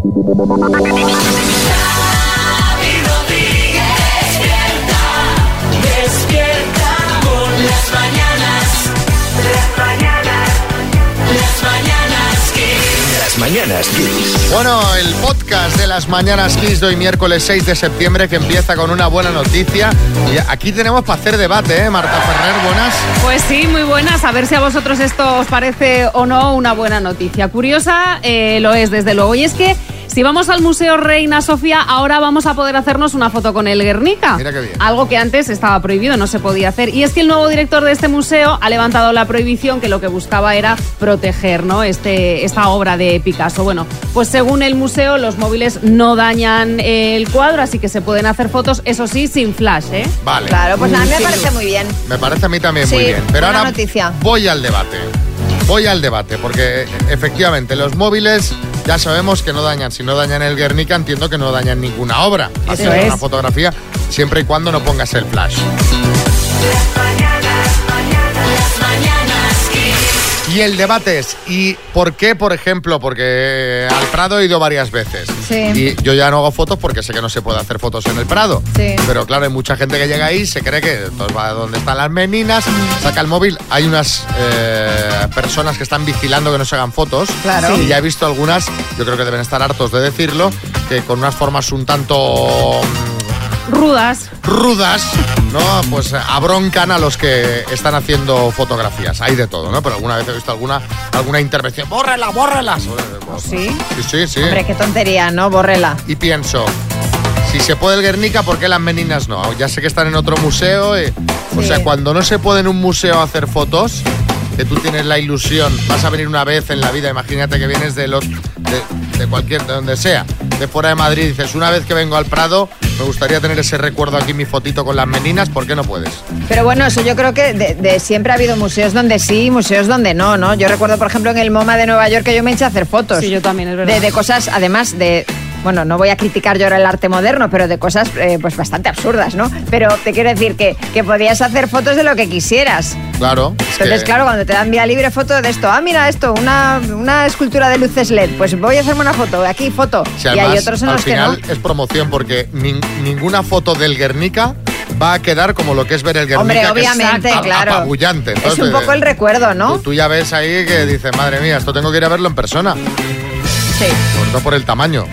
Thank you. Mañanas Kiss. Bueno, el podcast de las mañanas Kiss de hoy miércoles 6 de septiembre que empieza con una buena noticia. Y aquí tenemos para hacer debate, ¿eh? Marta Ferrer, buenas. Pues sí, muy buenas. A ver si a vosotros esto os parece o no una buena noticia. Curiosa eh, lo es, desde luego. Y es que si vamos al Museo Reina Sofía, ahora vamos a poder hacernos una foto con el Guernica. Mira qué bien. Algo que antes estaba prohibido, no se podía hacer. Y es que el nuevo director de este museo ha levantado la prohibición que lo que buscaba era proteger ¿no? este, esta obra de Picasso. Bueno, pues según el museo, los móviles no dañan el cuadro, así que se pueden hacer fotos, eso sí, sin flash, ¿eh? Vale. Claro, pues a mí me parece muy bien. Me parece a mí también muy bien. Pero ahora noticia. voy al debate. Voy al debate, porque eh, efectivamente los móviles ya sabemos que no dañan. Si no dañan el Guernica, entiendo que no dañan ninguna obra. Hacer es. una fotografía siempre y cuando no pongas el flash. Las mañanas Kiss. Y el debate es, ¿y por qué, por ejemplo? Porque al Prado he ido varias veces. Sí. Y yo ya no hago fotos porque sé que no se puede hacer fotos en el Prado. Sí. Pero claro, hay mucha gente que llega ahí, se cree que entonces va a donde están las meninas, saca el móvil. Hay unas eh, personas que están vigilando que no se hagan fotos. Claro. Y ya he visto algunas, yo creo que deben estar hartos de decirlo, que con unas formas un tanto Rudas. rudas, ¿no? Pues eh, abroncan a los que están haciendo fotografías. Hay de todo, ¿no? Pero alguna vez he visto alguna, alguna intervención. ¡Bórrela, bórrela! ¿Sí? Sí, sí, sí. Hombre, qué tontería, ¿no? Bórrela. Y pienso, si se puede el Guernica, ¿por qué las meninas no? Ya sé que están en otro museo. y- O Sí. sea, cuando no se puede en un museo hacer fotos, que tú tienes la ilusión, vas a venir una vez en la vida, imagínate que vienes de, los, de, de cualquier, de donde sea, de fuera de Madrid, dices, una vez que vengo al Prado, me gustaría tener ese recuerdo aquí, mi fotito con las meninas, ¿por qué no puedes? Pero bueno, eso yo creo que de, de siempre ha habido museos donde sí y museos donde no, ¿no? Yo recuerdo, por ejemplo, en el MoMA de Nueva York que yo me eché a hacer fotos. Sí, yo también, es verdad. De, de cosas, además de... Bueno, no voy a criticar yo ahora el arte moderno, pero de cosas eh, pues bastante absurdas, ¿no? Pero te quiero decir que, que podías hacer fotos de lo que quisieras. Claro. es Entonces, que- claro, cuando te dan vía libre foto de esto, ah, mira esto, una, una escultura de luces LED, pues voy a hacerme una foto, aquí foto. Si y hay otros en al los que no. final es promoción porque nin- ninguna foto del Guernica va a quedar como lo que es ver el Guernica. Hombre, que es obviamente, claro. apabullante. Es un poco el recuerdo, ¿no? Tú, tú ya ves ahí que dices, madre mía, esto tengo que ir a verlo en persona, Sí. sobre todo por el tamaño.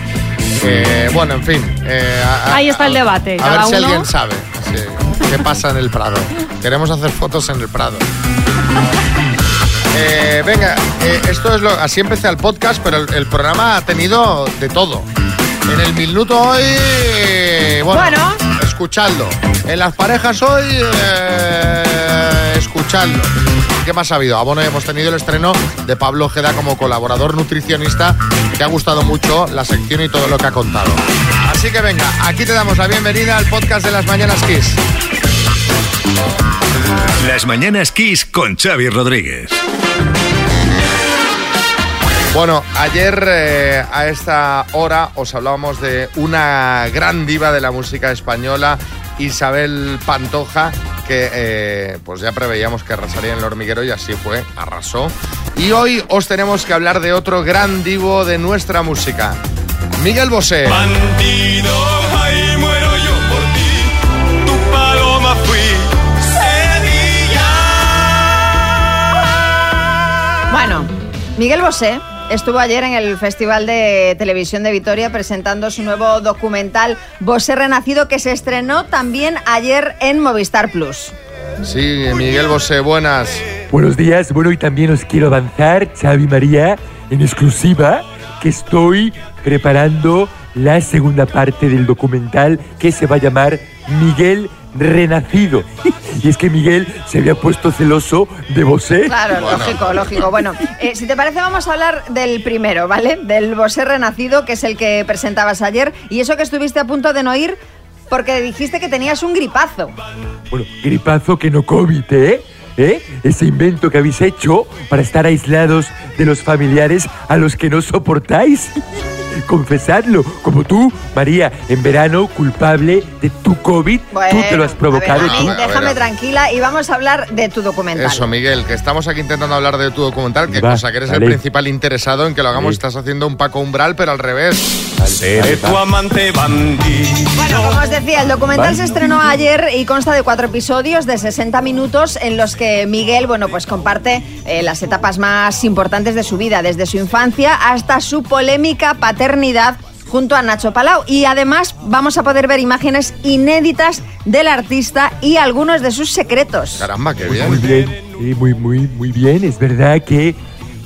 Eh, bueno, en fin. eh, a- Ahí está el debate, A ver si alguien sabe sí, qué pasa en el Prado. Queremos hacer fotos en el Prado. Eh, venga, eh, esto es lo. Así empecé el podcast, pero el, el programa ha tenido de todo. En el minuto hoy. Bueno, Bueno. escuchadlo. En las parejas hoy. Escuchadlo. ¿Qué más ha habido? Ah, bueno, hemos tenido el estreno de Pablo Ojeda como colaborador nutricionista, que ha gustado mucho la sección y todo lo que ha contado. Así que venga, aquí te damos la bienvenida al podcast de las Mañanas Kiss. Las mañanas Kiss con Xavi Rodríguez. Bueno, ayer eh, a esta hora os hablábamos de una gran diva de la música española, Isabel Pantoja, que eh, pues ya preveíamos que arrasaría en el hormiguero y así fue, arrasó. Y hoy os tenemos que hablar de otro gran divo de nuestra música, Miguel Bosé. Bandido, ahí muero yo por ti. Tu paloma fui. Sevilla. Bueno, Miguel Bosé estuvo ayer en el Festival de Televisión de Vitoria presentando su nuevo documental Bosé Renacido que se estrenó también ayer en Movistar Plus. Sí, Miguel Bosé, buenas. Buenos días, bueno, y también os quiero avanzar, Xavi María, en exclusiva, que estoy preparando la segunda parte del documental que se va a llamar Miguel Renacido. Y es que Miguel se había puesto celoso de Bosé. Claro, Bueno. lógico, lógico. Bueno, eh, si te parece vamos a hablar del primero, ¿vale? Del Bosé Renacido, que es el que presentabas ayer, y eso que estuviste a punto de no ir porque dijiste que tenías un gripazo. Bueno, gripazo que no COVID, ¿eh? ¿Eh? Ese invento que habéis hecho para estar aislados de los familiares a los que no soportáis. Confesadlo. Como tú, María, en verano, culpable de tu COVID, tú te lo has provocado a ver, tú. A ver, déjame a ver. tranquila y vamos a hablar de tu documental. Eso, Miguel, que estamos aquí intentando hablar de tu documental, que Va, cosa que eres vale. el principal interesado en que lo hagamos. Sí. Estás haciendo un Paco Umbral, pero al revés. Seré tu amante bandido. Bueno, como os decía, el documental se estrenó ayer y consta de cuatro episodios de 60 minutos en los que Miguel, bueno, pues comparte eh, las etapas más importantes de su vida, desde su infancia hasta su polémica paternidad junto a Nacho Palau. Y además vamos a poder ver imágenes inéditas del artista y algunos de sus secretos. Caramba, qué Pues muy bien. bien, sí, muy, muy, muy bien. Es verdad que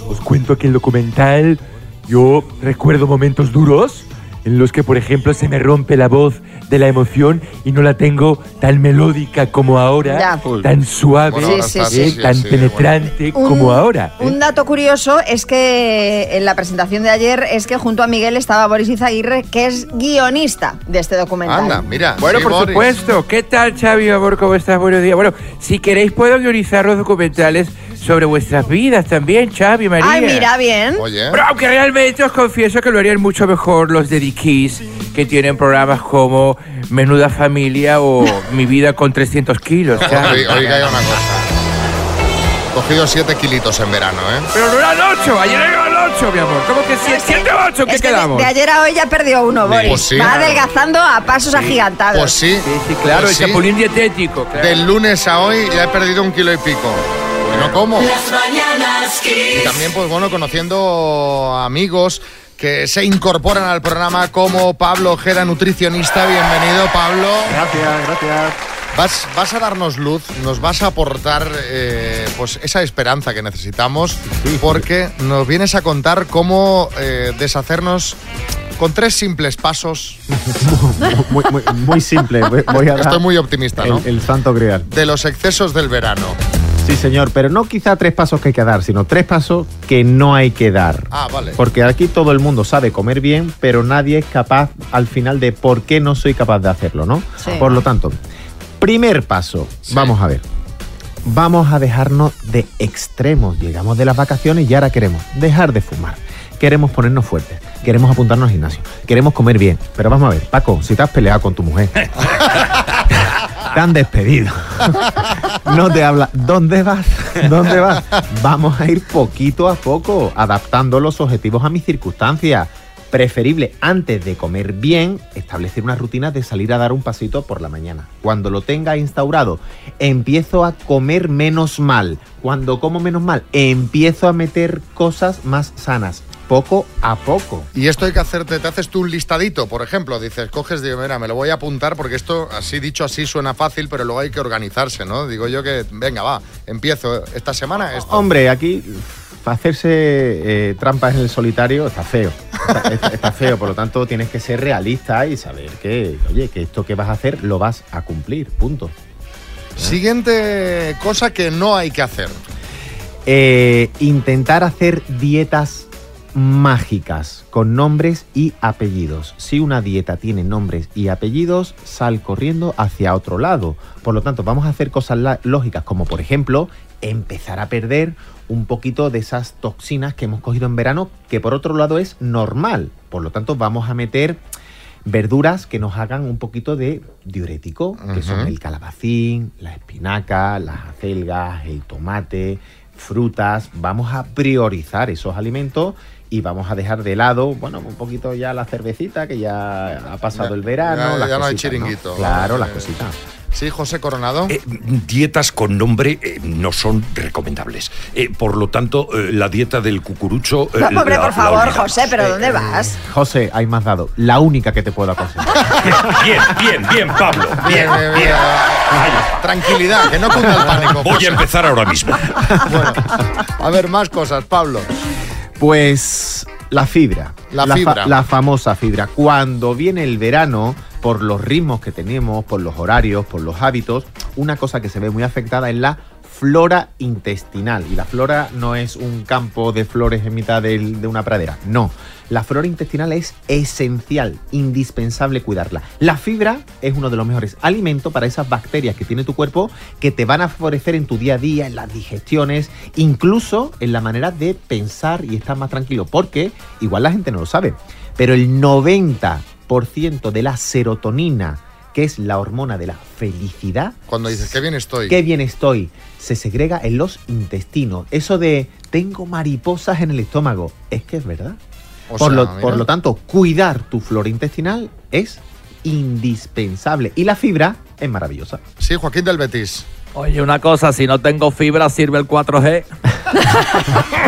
os cuento que el documental yo recuerdo momentos duros en los que, por ejemplo, se me rompe la voz de la emoción y no la tengo tan melódica como ahora, Ya. tan suave, Bueno, ahora Sí, sí, ¿eh? sí. tan sí, penetrante como ahora. ¿eh? Un dato curioso es que en la presentación de ayer es que junto a Miguel estaba Boris Izaguirre, que es guionista de este documental. Anda, mira. Bueno, sí, por Boris. supuesto. ¿Qué tal, Xavi, amor? ¿Cómo estás? Buenos días. Bueno, si queréis puedo guionizar los documentales sobre vuestras vidas también, Xavi, María. Ay, mira, bien. Oye, Pero aunque realmente os confieso que lo harían mucho mejor los de The Kiss, que tienen programas como Menuda Familia o Mi Vida con 300 kilos. Xavi. oiga, oiga una cosa. Cogido 7 kilitos en verano, ¿eh? Pero no eran 8, ayer eran 8, mi amor. ¿Cómo que 7 o 8? ¿Qué Es que de, quedamos? de ayer a hoy ya perdió uno, Boris. Pues sí. Va adelgazando a pasos agigantados. Pues sí. Sí, sí, claro, pues el sí. chapulín dietético. claro. Del lunes a hoy ya he perdido un kilo y pico. Y no como. Las mañanas Y también, pues bueno, conociendo amigos que se incorporan al programa como Pablo Ojeda, nutricionista. Bienvenido, Pablo. Gracias, gracias. Vas, vas a darnos luz, nos vas a aportar eh, pues esa esperanza que necesitamos, porque nos vienes a contar cómo eh, deshacernos con tres simples pasos. Muy, muy, muy simple. Voy voy a dar Estoy muy optimista, ¿no? el, el santo grial. De los excesos del verano. Sí, señor, pero no quizá tres pasos que hay que dar, sino tres pasos que no hay que dar. Ah, vale. Porque aquí todo el mundo sabe comer bien, pero nadie es capaz al final de por qué no soy capaz de hacerlo, ¿no? Sí. Por lo tanto, primer paso, Sí. vamos a ver. Vamos a dejarnos de extremos. Llegamos de las vacaciones y ahora queremos dejar de fumar. Queremos ponernos fuertes. Queremos apuntarnos al gimnasio. Queremos comer bien. Pero vamos a ver, Paco, si te has peleado con tu mujer. te han despedido. no te habla. ¿Dónde vas? ¿Dónde vas? Vamos a ir poquito a poco, adaptando los objetivos a mis circunstancias. Preferible, antes de comer bien, establecer una rutina de salir a dar un pasito por la mañana. Cuando lo tenga instaurado, empiezo a comer menos mal. Cuando como menos mal, empiezo a meter cosas más sanas. Poco a poco. Y esto hay que hacerte, te haces tú un listadito, por ejemplo, dices, coges, digo, mira, me lo voy a apuntar porque esto, así dicho así, suena fácil, pero luego hay que organizarse, ¿no? Digo yo que, venga, va, empiezo esta semana esto. Hombre, aquí hacerse eh, trampas en el solitario está feo. Está, está- está feo, por lo tanto tienes que ser realista y saber que, oye, que esto que vas a hacer lo vas a cumplir, punto. Siguiente cosa que no hay que hacer. Eh, intentar hacer dietas mágicas con nombres y apellidos. Si una dieta tiene nombres y apellidos, sal corriendo hacia otro lado. Por lo tanto, vamos a hacer cosas lógicas como por ejemplo empezar a perder un poquito de esas toxinas que hemos cogido en verano, que por otro lado es normal. Por lo tanto, vamos a meter verduras que nos hagan un poquito de diurético, que son el calabacín, la espinaca, las acelgas, el tomate, frutas. Vamos a priorizar esos alimentos y vamos a dejar de lado, bueno, un poquito ya la cervecita, que ya ha pasado Ya- el verano. ya- las ya no hay cositas, chiringuito. Claro, las Eh, cositas. Sí, José Coronado. Eh, dietas con nombre eh, no son recomendables. Eh, por lo tanto, eh, la dieta del cucurucho. eh, No, hombre, la- por favor. José, ¿pero Eh, dónde vas? José, hay más dado. La única que te puedo aconsejar. Bien, bien, bien, Pablo. Bien, bien, bien. Tranquilidad, que no cunda el pánico. Voy José. a empezar ahora mismo. Bueno, a ver, más cosas, Pablo. Pues la fibra. La fibra. la famosa fibra. Cuando viene el verano, por los ritmos que tenemos, por los horarios, por los hábitos, una cosa que se ve muy afectada es la flora intestinal. Y la flora no es un campo de flores en mitad de una pradera. No. La flora intestinal es esencial, indispensable cuidarla. La fibra es uno de los mejores alimentos para esas bacterias que tiene tu cuerpo que te van a favorecer en tu día a día, en las digestiones, incluso en la manera de pensar y estar más tranquilo. Porque igual la gente no lo sabe. Pero el 90% de la serotonina, que es la hormona de la felicidad, Cuando dices, qué bien estoy. qué bien estoy, se segrega en los intestinos. Eso de tengo mariposas en el estómago, es que es verdad. O por, sea, lo, por lo tanto, cuidar tu flora intestinal es indispensable. Y la fibra es maravillosa. Sí, Joaquín del Betis. Oye, una cosa, si no tengo fibra, sirve el 4G.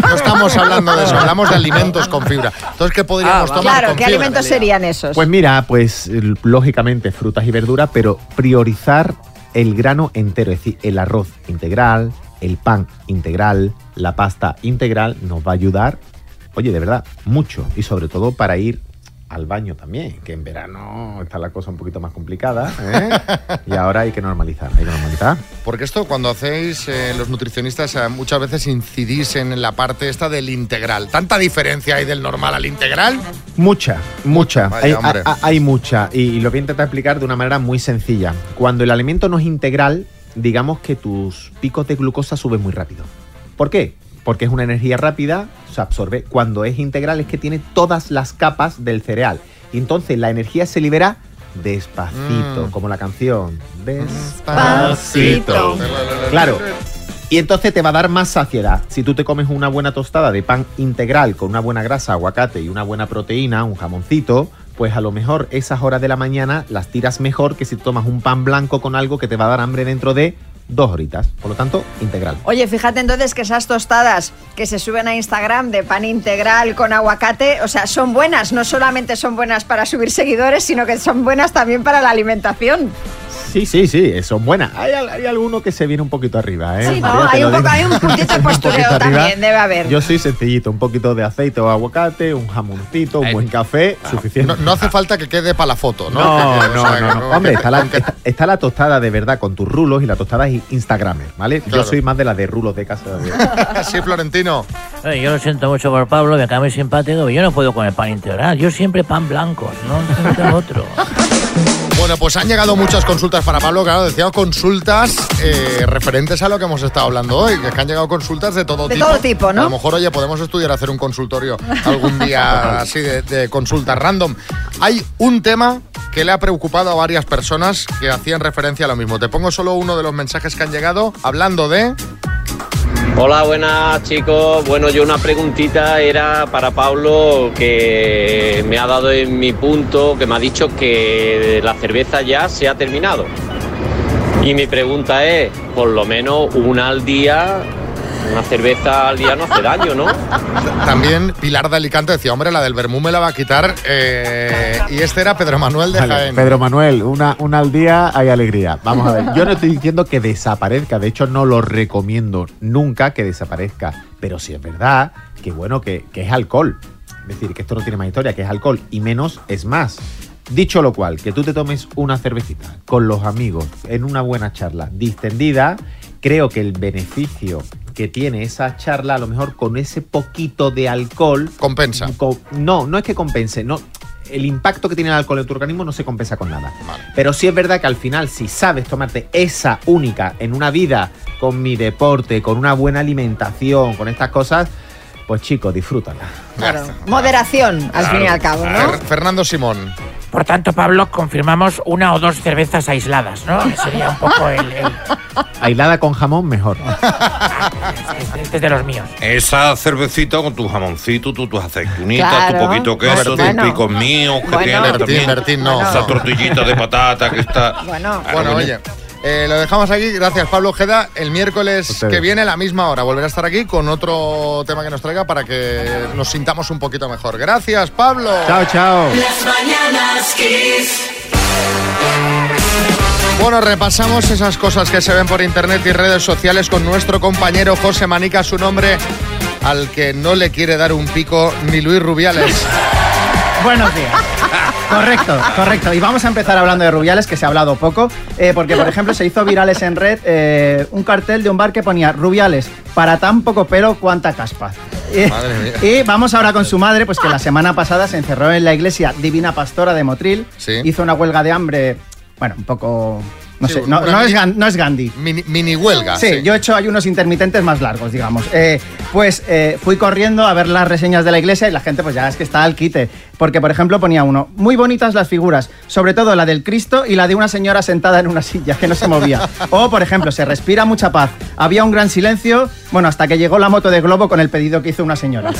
No estamos hablando de eso, hablamos de alimentos con fibra. Entonces, ¿qué podríamos Ah, tomar Claro, con ¿qué fibra? alimentos serían esos? Pues mira, pues l- lógicamente frutas y verduras, pero priorizar el grano entero, es decir, el arroz integral, el pan integral, la pasta integral, nos va a ayudar, oye, de verdad, mucho. Y sobre todo para ir al baño también, que en verano está la cosa un poquito más complicada, ¿eh? y ahora hay que normalizar, hay que normalizar. Porque esto, cuando hacéis eh, los nutricionistas, eh, muchas veces incidís en la parte esta del integral. ¿Tanta diferencia hay del normal al integral? Mucha, mucha. Vaya, hay, hombre. a- a- hay mucha. Y, y lo voy a intentar explicar de una manera muy sencilla. Cuando el alimento no es integral, digamos que tus picos de glucosa suben muy rápido. ¿Por qué? Porque es una energía rápida, se absorbe. Cuando es integral es que tiene todas las capas del cereal. Y entonces la energía se libera despacito, Mm. como la canción. Despacito. Claro. Y entonces te va a dar más saciedad. Si tú te comes una buena tostada de pan integral con una buena grasa, aguacate y una buena proteína, un jamoncito, pues a lo mejor esas horas de la mañana las tiras mejor que si tomas un pan blanco con algo que te va a dar hambre dentro de dos horitas. Por lo tanto, integral. Oye, fíjate entonces que esas tostadas que se suben a Instagram de pan integral con aguacate, o sea, son buenas, no solamente son buenas para subir seguidores, sino que son buenas también para la alimentación. Sí, sí, sí, son buenas. Hay, al- hay alguno que se viene un poquito arriba, ¿eh? Sí, ¿no? Hay un, poco, hay un puntito de postureo poquito arriba. también, debe haber. Yo soy sencillito, un poquito de aceite o aguacate, un jamoncito, un buen café, suficiente. No, no hace falta que quede para la foto, ¿no? No, no, no. Hombre, está la, está, está la tostada de verdad con tus rulos y la tostada es Instagramer, ¿vale? Claro. Yo soy más de la de rulos de casa. de- Sí, Florentino. Oye, yo lo siento mucho por Pablo, me cae muy simpático, pero yo no puedo comer pan integral. Yo siempre pan blanco, no tengo otro. Bueno, pues han llegado muchas consultas para Pablo, claro, decía consultas eh, referentes a lo que hemos estado hablando hoy, que es que han llegado consultas de todo De tipo. todo tipo, ¿no? A lo mejor, oye, podemos estudiar hacer un consultorio algún día así de, de consultas random. Hay un tema que le ha preocupado a varias personas que hacían referencia a lo mismo. Te pongo solo uno de los mensajes que han llegado hablando de... Hola, buenas chicos. Bueno, yo una preguntita era para Pablo que me ha dado en mi punto, que me ha dicho que la cerveza ya se ha terminado. Y mi pregunta es, por lo menos una al día, una cerveza al día no hace daño, ¿no? También Pilar de Alicante decía, hombre, la del Bermú me la va a quitar. eh, y este era Pedro Manuel de Vale, Jaén. Pedro Manuel, una, una al día hay alegría. Vamos a ver, yo no estoy diciendo que desaparezca, de hecho no lo recomiendo nunca que desaparezca, pero sí es verdad que bueno, que, que es alcohol. Es decir, que esto no tiene más historia, que es alcohol y menos es más. Dicho lo cual, que tú te tomes una cervecita con los amigos en una buena charla distendida, creo que el beneficio que tiene esa charla, a lo mejor con ese poquito de alcohol... Compensa. no, no es que compense, no. El impacto que tiene el alcohol en tu organismo no se compensa con nada. Pero sí es verdad que al final, si sabes tomarte esa única en una vida, con mi deporte, con una buena alimentación, con estas cosas, pues chicos, disfrútala. Claro. Moderación, al fin y al cabo, ¿no? Fer- Fernando Simón. Por tanto, Pablo, confirmamos una o dos cervezas aisladas, ¿no? Que sería un poco el, el- Aislada con jamón, mejor. este es de los míos. Esa cervecita con tu jamoncito, tu, tus aceitunitas, Claro. tu poquito queso, Bueno. tus picos míos que Bueno. tienes Bertín. Bertín, no. Esa tortillita de patata que está... Bueno, Bueno, oye, eh, lo dejamos aquí. Gracias, Pablo Ojeda. El miércoles Ustedes. que viene, a la misma hora, volverá a estar aquí con otro tema que nos traiga para que nos sintamos un poquito mejor. Gracias, Pablo. Chao, chao. Las mañanas. Bueno, repasamos esas cosas que se ven por internet y redes sociales con nuestro compañero José Manica, su nombre al que no le quiere dar un pico ni Luis Rubiales. Buenos días. Correcto, correcto. Y vamos a empezar hablando de Rubiales, que se ha hablado poco, eh, porque por ejemplo se hizo virales en red eh, un cartel de un bar que ponía Rubiales, para tan poco pelo, cuánta caspa. Y, Madre mía. y vamos ahora con su madre, pues que la semana pasada se encerró en la iglesia Divina Pastora de Motril, Sí. hizo una huelga de hambre, bueno, un poco No Sí, sé, no, no es, no Gandhi. Mini, mini huelga. Sí, yo he hecho ayunos intermitentes más largos, digamos. Eh, pues eh, fui corriendo a ver las reseñas de la iglesia y la gente pues ya es que está al quite. Porque, por ejemplo, ponía uno, muy bonitas las figuras, sobre todo la del Cristo y la de una señora sentada en una silla que no se movía. O, por ejemplo, se respira mucha paz. Había un gran silencio, bueno, hasta que llegó la moto de globo con el pedido que hizo una señora.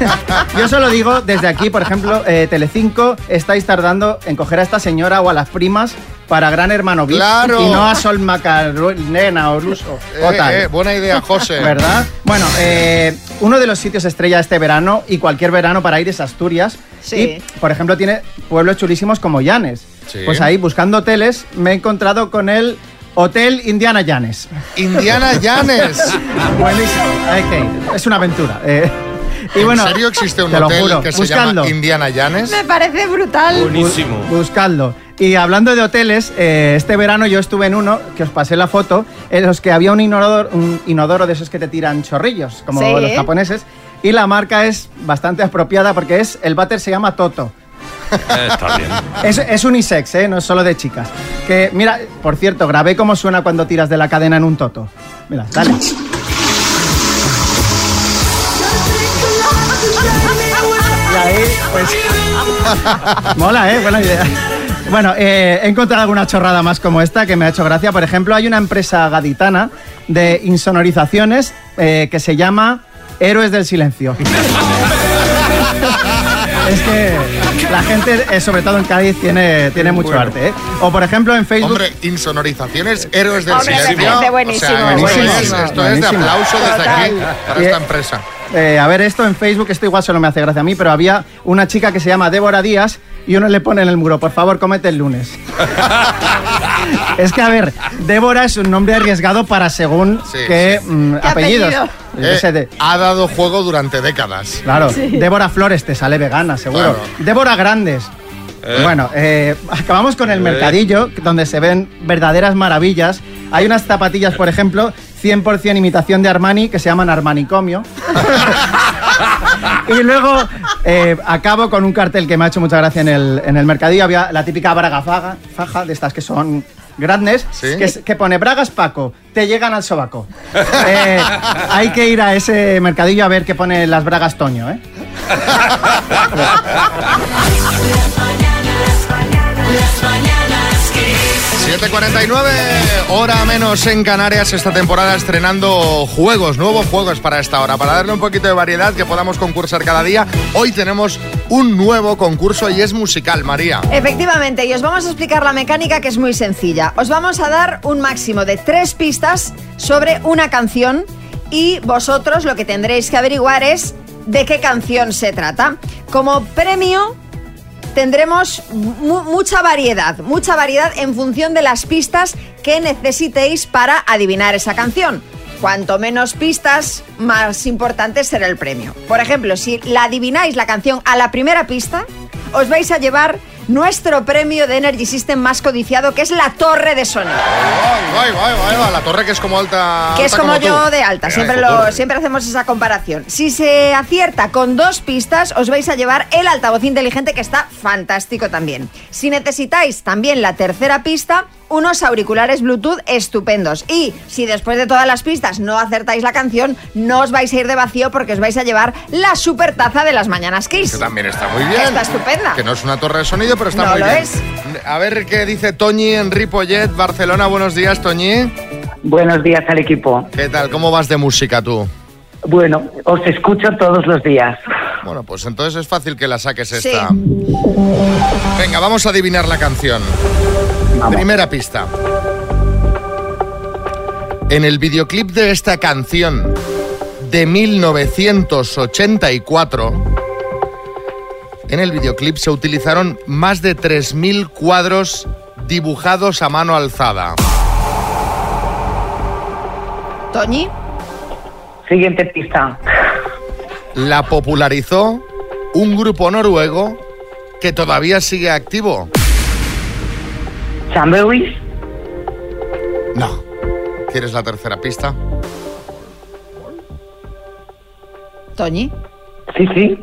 Yo solo digo, desde aquí, por ejemplo, eh, Telecinco, estáis tardando en coger a esta señora o a las primas para Gran Hermano VIP ¡Claro! y no a Sol Macarena o Luso o Eh, tal. eh, buena idea, José. ¿Verdad? Bueno, eh, uno de los sitios estrella este verano y cualquier verano para ir es Asturias. Sí. Y, por ejemplo, tiene pueblos chulísimos como Llanes. Sí. Pues ahí, buscando hoteles, me he encontrado con el Hotel Indiana Llanes. Indiana Llanes. Buenísimo. Ir. Es una aventura. eh. y bueno, ¿En serio existe un hotel juro, que se llama Indiana Llanes? Me parece brutal. Buenísimo. Buscadlo. Y hablando de hoteles, eh, este verano yo estuve en uno, que os pasé la foto, en los que había un inodoro, un inodoro de esos que te tiran chorrillos, como Sí. los japoneses, y la marca es bastante apropiada porque es el váter se llama Toto. Está bien. Es, es unisex, ¿eh? no es solo de chicas. Que, mira, por cierto, grabé cómo suena cuando tiras de la cadena en un Toto. Mira, dale. Y ahí, pues. Mola, ¿eh? Buena idea. Bueno, eh, he encontrado alguna chorrada más como esta que me ha hecho gracia. Por ejemplo, hay una empresa gaditana de insonorizaciones eh, que se llama Héroes del Silencio. es que la gente, eh, sobre todo en Cádiz, tiene, tiene mucho Bueno. arte. ¿eh? O por ejemplo en Facebook... Hombre, insonorizaciones, héroes del Hombre, silencio. buenísimo, O sea, esto, buenísimo. es, esto es de aplauso desde aquí para Y- esta empresa. Eh, a ver, esto en Facebook, esto igual solo me hace gracia a mí, pero había una chica que se llama Débora Díaz y uno le pone en el muro, por favor, comete el lunes. es que, a ver, Débora es un nombre arriesgado para según Sí, qué mm, ¿Qué apellidos. apellido? Eh, ha dado juego durante décadas. claro, Débora Flores te sale vegana, seguro. Claro. Débora Grandes. Bueno, eh, acabamos con el mercadillo, donde se ven verdaderas maravillas. Hay unas zapatillas, por ejemplo, 100% imitación de Armani, que se llaman Armanicomio. y luego eh, acabo con un cartel que me ha hecho mucha gracia en el, en el mercadillo. Había la típica braga faga, faja, de estas que son grandes, Sí. que, es- que pone bragas Paco, te llegan al sobaco. Eh, hay que ir a ese mercadillo a ver qué pone las bragas Toño, ¿eh? 7.49, hora menos en Canarias esta temporada estrenando juegos, nuevos juegos para esta hora, para darle un poquito de variedad que podamos concursar cada día. Hoy tenemos un nuevo concurso y es musical, María. Efectivamente, y os vamos a explicar la mecánica que es muy sencilla. Os vamos a dar un máximo de tres pistas sobre una canción y vosotros lo que tendréis que averiguar es de qué canción se trata. Como premio tendremos mu- mucha variedad, mucha variedad en función de las pistas que necesitéis para adivinar esa canción. Cuanto menos pistas, más importante será el premio. Por ejemplo, si la adivináis la canción a la primera pista, os vais a llevar nuestro premio de Energy System más codiciado, que es la torre de sonido. Ay, ay, ay, ay, la torre que es como alta. Que es como, tú. yo de alta, Ay, siempre, lo, siempre hacemos esa comparación. Si se acierta con dos pistas, os vais a llevar el altavoz inteligente que está fantástico también. Si necesitáis también la tercera pista, unos auriculares Bluetooth estupendos. Y si después de todas las pistas no acertáis la canción, no os vais a ir de vacío porque os vais a llevar la super taza de las mañanas Kiss. Que también está muy bien. Está estupenda. Que no es una torre de sonido, pero está No muy lo bien. es. A ver qué dice Toñi en Ripollet, Barcelona. Buenos días, Toñi. Buenos días al equipo. ¿Qué tal? ¿Cómo vas de música tú? Bueno, os escucho todos los días. Bueno, pues entonces es fácil que la saques Sí. esta. Venga, vamos a adivinar la canción. Primera pista. En el videoclip de esta canción de 1984, en el videoclip se utilizaron más de 3.000 cuadros dibujados a mano alzada. Toñi, Siguiente pista. La popularizó un grupo noruego que todavía sigue activo. Chamberlain. No. ¿Quieres la tercera pista? Toñi. Sí, sí.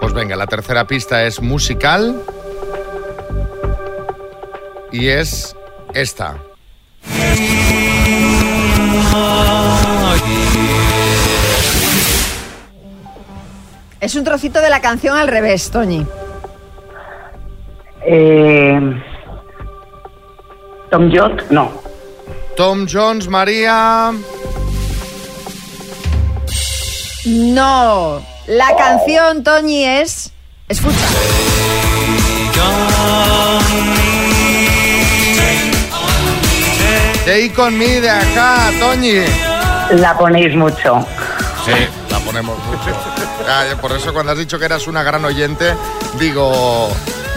Pues venga, la tercera pista es musical y es esta. Es un trocito de la canción al revés, Toñi. Eh, Tom Jot, no. Tom Jones, María. No. La canción, Toñi, es. Escucha. Take on me de acá, Toñi. La ponéis mucho. Sí, la ponemos mucho. Ya, por eso cuando has dicho que eras una gran oyente, digo...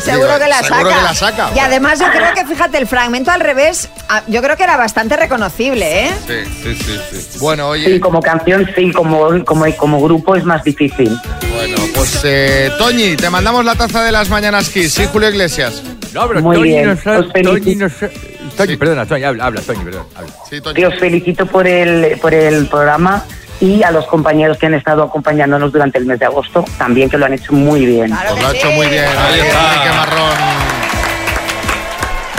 Seguro digo, que la seguro saca. que la saca. Y además yo creo que, fíjate, el fragmento al revés, ah, yo creo que era bastante reconocible, ¿eh? Sí, sí, sí, sí. Bueno, oye, Sí, como canción sí, como, como, como grupo es más difícil. bueno, pues eh, Toñi, te mandamos la taza de las mañanas Kiss, ¿sí, Julio Iglesias? No, pero Muy Toñi bien, no sabe-. Toñi no sabe- Toñi, perdona, Toñi, habla, habla, Toñi, perdona. habla. Sí, Y os felicito por el, por el programa y a los compañeros que han estado acompañándonos durante el mes de agosto, también que lo han hecho muy bien. Pues lo ha hecho muy bien. Ahí está Marrón.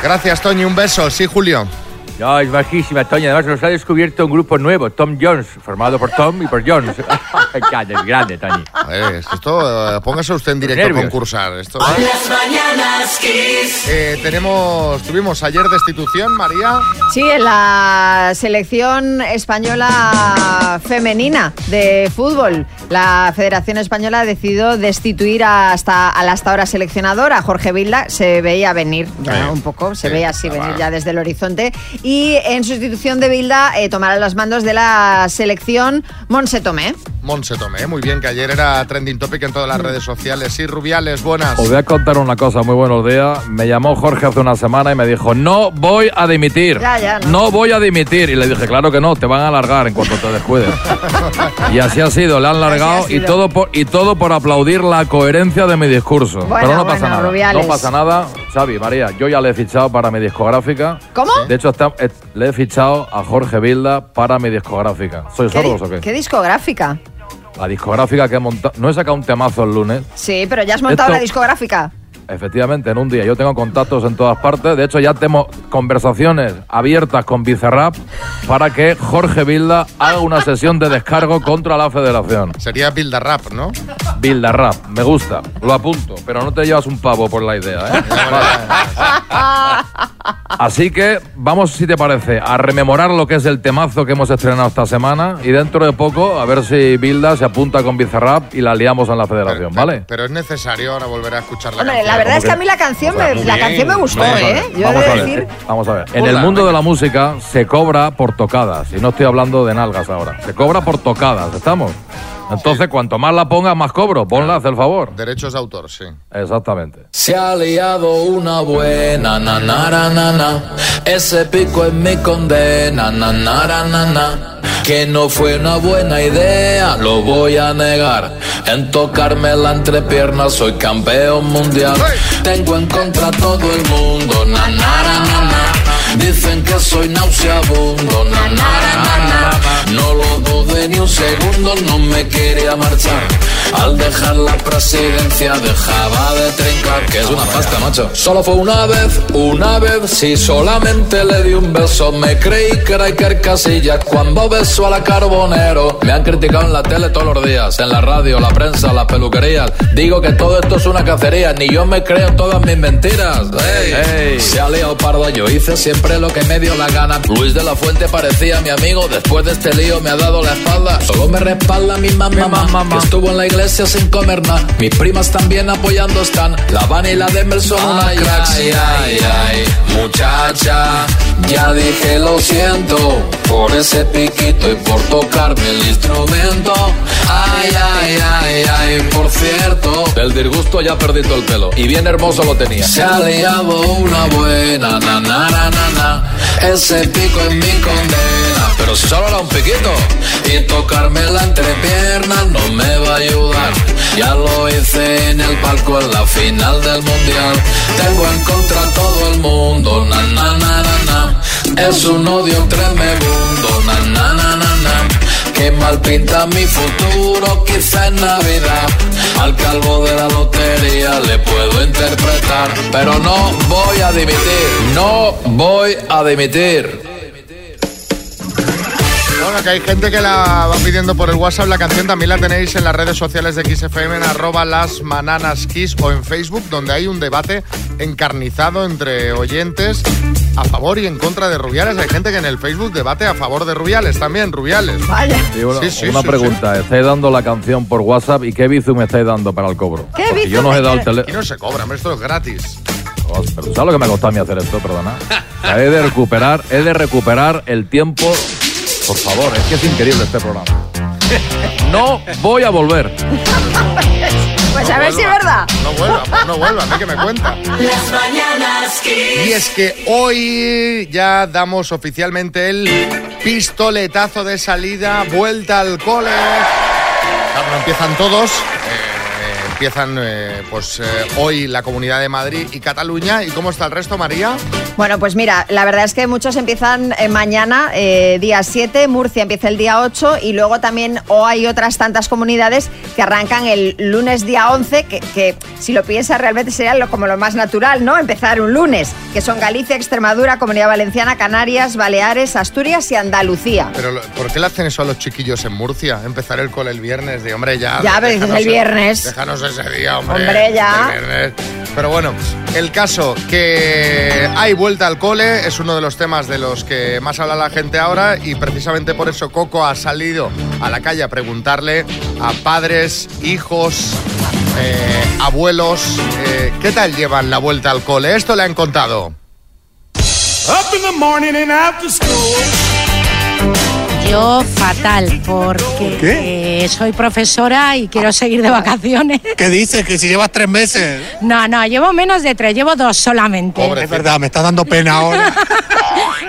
Gracias, Toñi, un beso. Sí, Julio. No, es bajísima, Toñi. Además, nos ha descubierto un grupo nuevo, Tom Jones, formado por Tom y por Jones. es grande, Toñi. Eh, esto, eh, póngase usted en directo a concursar. Esto, Las mañanas Kiss. Eh, tenemos, tuvimos ayer destitución, María. Sí, en la selección española femenina de fútbol, la Federación Española ha decidido destituir hasta, al hasta ahora seleccionador, a Jorge Vilda. Se veía venir ya Sí. un poco, se Sí, veía así estaba- venir ya desde el horizonte. Y en sustitución de Vilda eh, tomará los mandos de la selección Monse Tomé. Monse Tomé, muy bien, que ayer era trending topic en todas las redes sociales. Sí, Rubiales, buenas. Os voy a contar una cosa, muy buenos días. Me llamó Jorge hace una semana y me dijo, no voy a dimitir. Ya, ya, no. no voy a dimitir. Y le dije, claro que no, te van a alargar en cuanto te descuides. y así ha sido, le han largado y todo, por, y todo por aplaudir la coherencia de mi discurso. Bueno, Pero no pasa nada. Rubiales. No pasa nada. Xavi, María, yo ya le he fichado para mi discográfica. ¿Cómo? De hecho, está- le he fichado a Jorge Vilda para mi discográfica. ¿Sois ¿Qué, sordos di- o qué? qué discográfica? La discográfica que he montado... No he sacado un temazo el lunes. Sí, pero ya has montado Esto- la discográfica. Efectivamente, en un día. Yo tengo contactos en todas partes. De hecho, ya tengo conversaciones abiertas con Bizarrap para que Jorge Vilda haga una sesión de descargo contra la federación. Sería Bilda Rap, ¿no? Vildarrap, me gusta, lo apunto, pero no te llevas un pavo por la idea, ¿eh? Así que vamos, si te parece, a rememorar lo que es el temazo que hemos estrenado esta semana y dentro de poco a ver si Bilda se apunta con Bizarrap y la liamos en la federación, ¿vale? Pero es necesario ahora volver a escuchar la Hombre, canción. la verdad es que a mí la canción, O sea, me, la canción me gustó, Vamos ¿eh? Yo vamos he a ver, decir... Vamos a ver. En el mundo de la música se cobra por tocadas. Y no estoy hablando de nalgas ahora. Se cobra por tocadas, ¿estamos? Entonces, cuanto más la pongas, más cobro. Ponla, haz el favor. Derechos de autor, sí. Exactamente. Se ha liado una buena, na, na, na, na, na. Ese pico es mi condena, na, na, na, na, na. Que no fue una buena idea, lo voy a negar. En tocarme la entrepierna soy campeón mundial. Tengo en contra a todo el mundo, na, na, na, na, na. Dicen que soy nauseabundo, na, na, na, na. No lo dudé ni un segundo, no me quería marchar. Al dejar la presidencia dejaba de trincar, que es una pasta, macho. Solo fue una vez, una vez, si solamente le di un beso, me creí que era Iker Casillas cuando beso a la Carbonero. Me han criticado en la tele todos los días, en la radio, la prensa, las peluquerías. Digo que todo esto es una cacería, ni yo me creo todas mis mentiras. Ey, Se ha liado pardo, yo hice siempre lo que me dio la gana. Luis de la Fuente parecía mi amigo, después de este lío me ha dado la espalda. Solo me respalda mi mamá, que estuvo en la iglesia sin comer nada. Mis primas también apoyando están. La Van y la Demer son una cracks. Ay, ay, ay, muchacha, ya dije lo siento por ese piquito y por tocarme el instrumento. Ay, ay, ay, ay, por cierto. Del disgusto ya perdí todo el pelo. Y bien hermoso lo tenía. Se ha liado una buena, na, na, na, na, na. Ese pico es mi condena, pero si solo era un piquito. Y tocarme la entrepierna no me va a ayudar. Ya lo hice en el palco en la final del mundial. Tengo en contra a todo el mundo, na, na, na, na, na. Es un odio tremebundo, na, na, na, na, na. Que mal pinta mi futuro, quizá en Navidad. Al calvo de la lotería le puedo interpretar, pero no voy a dimitir, no voy a dimitir. Bueno, que hay gente que la va pidiendo por el WhatsApp. La canción también la tenéis en las redes sociales de XFM, en arroba las mananas Kiss o en Facebook, donde hay un debate encarnizado entre oyentes a favor y en contra de Rubiales. Hay gente que en el Facebook debate a favor de Rubiales también, Rubiales. Vaya. Una, Sí, sí, una sí, pregunta, estáis dando la canción por WhatsApp y qué bizum estáis dando para el cobro. ¿Qué Porque yo no os he dado el Aquí teléfono. no se cobra, hombre, esto es gratis. ¿Sabes lo que me ha costado a mí hacer esto? Perdona. O sea, he de recuperar, he de recuperar el tiempo. Por favor, es que es increíble este programa. No voy a volver. Pues a ver si es verdad. No vuelva, pues no vuelva, a mí que me cuenta. Las mañanas Kiss. Y es que hoy ya damos oficialmente el pistoletazo de salida, vuelta al cole. Claro, no empiezan todos. Empiezan eh, pues eh, hoy la Comunidad de Madrid y Cataluña. ¿Y cómo está el resto, María? Bueno, pues mira, la verdad es que muchos empiezan eh, mañana, día 7, Murcia empieza el día 8 y luego también o hay otras tantas comunidades que arrancan el lunes día 11, que, que si lo piensas realmente sería lo, como lo más natural, ¿no? Empezar un lunes, que son Galicia, Extremadura, Comunidad Valenciana, Canarias, Baleares, Asturias y Andalucía. Pero ¿por qué le hacen eso a los chiquillos en Murcia? Empezar el cole el viernes, de hombre, ya. Ya, pero el viernes. Déjanos ese día, hombre. Hombre, ya. Pero bueno, el caso que hay vuelta al cole es uno de los temas de los que más habla la gente ahora y precisamente por eso Coco ha salido a la calle a preguntarle a padres, hijos, eh, abuelos, eh, ¿qué tal llevan la vuelta al cole? Esto le han contado. Up in the morning and after school. Yo fatal, porque eh, soy profesora y quiero seguir de vacaciones. ¿Qué dices? Que si llevas tres meses. No, no, llevo menos de tres, llevo dos solamente. Es verdad, me estás dando pena ahora.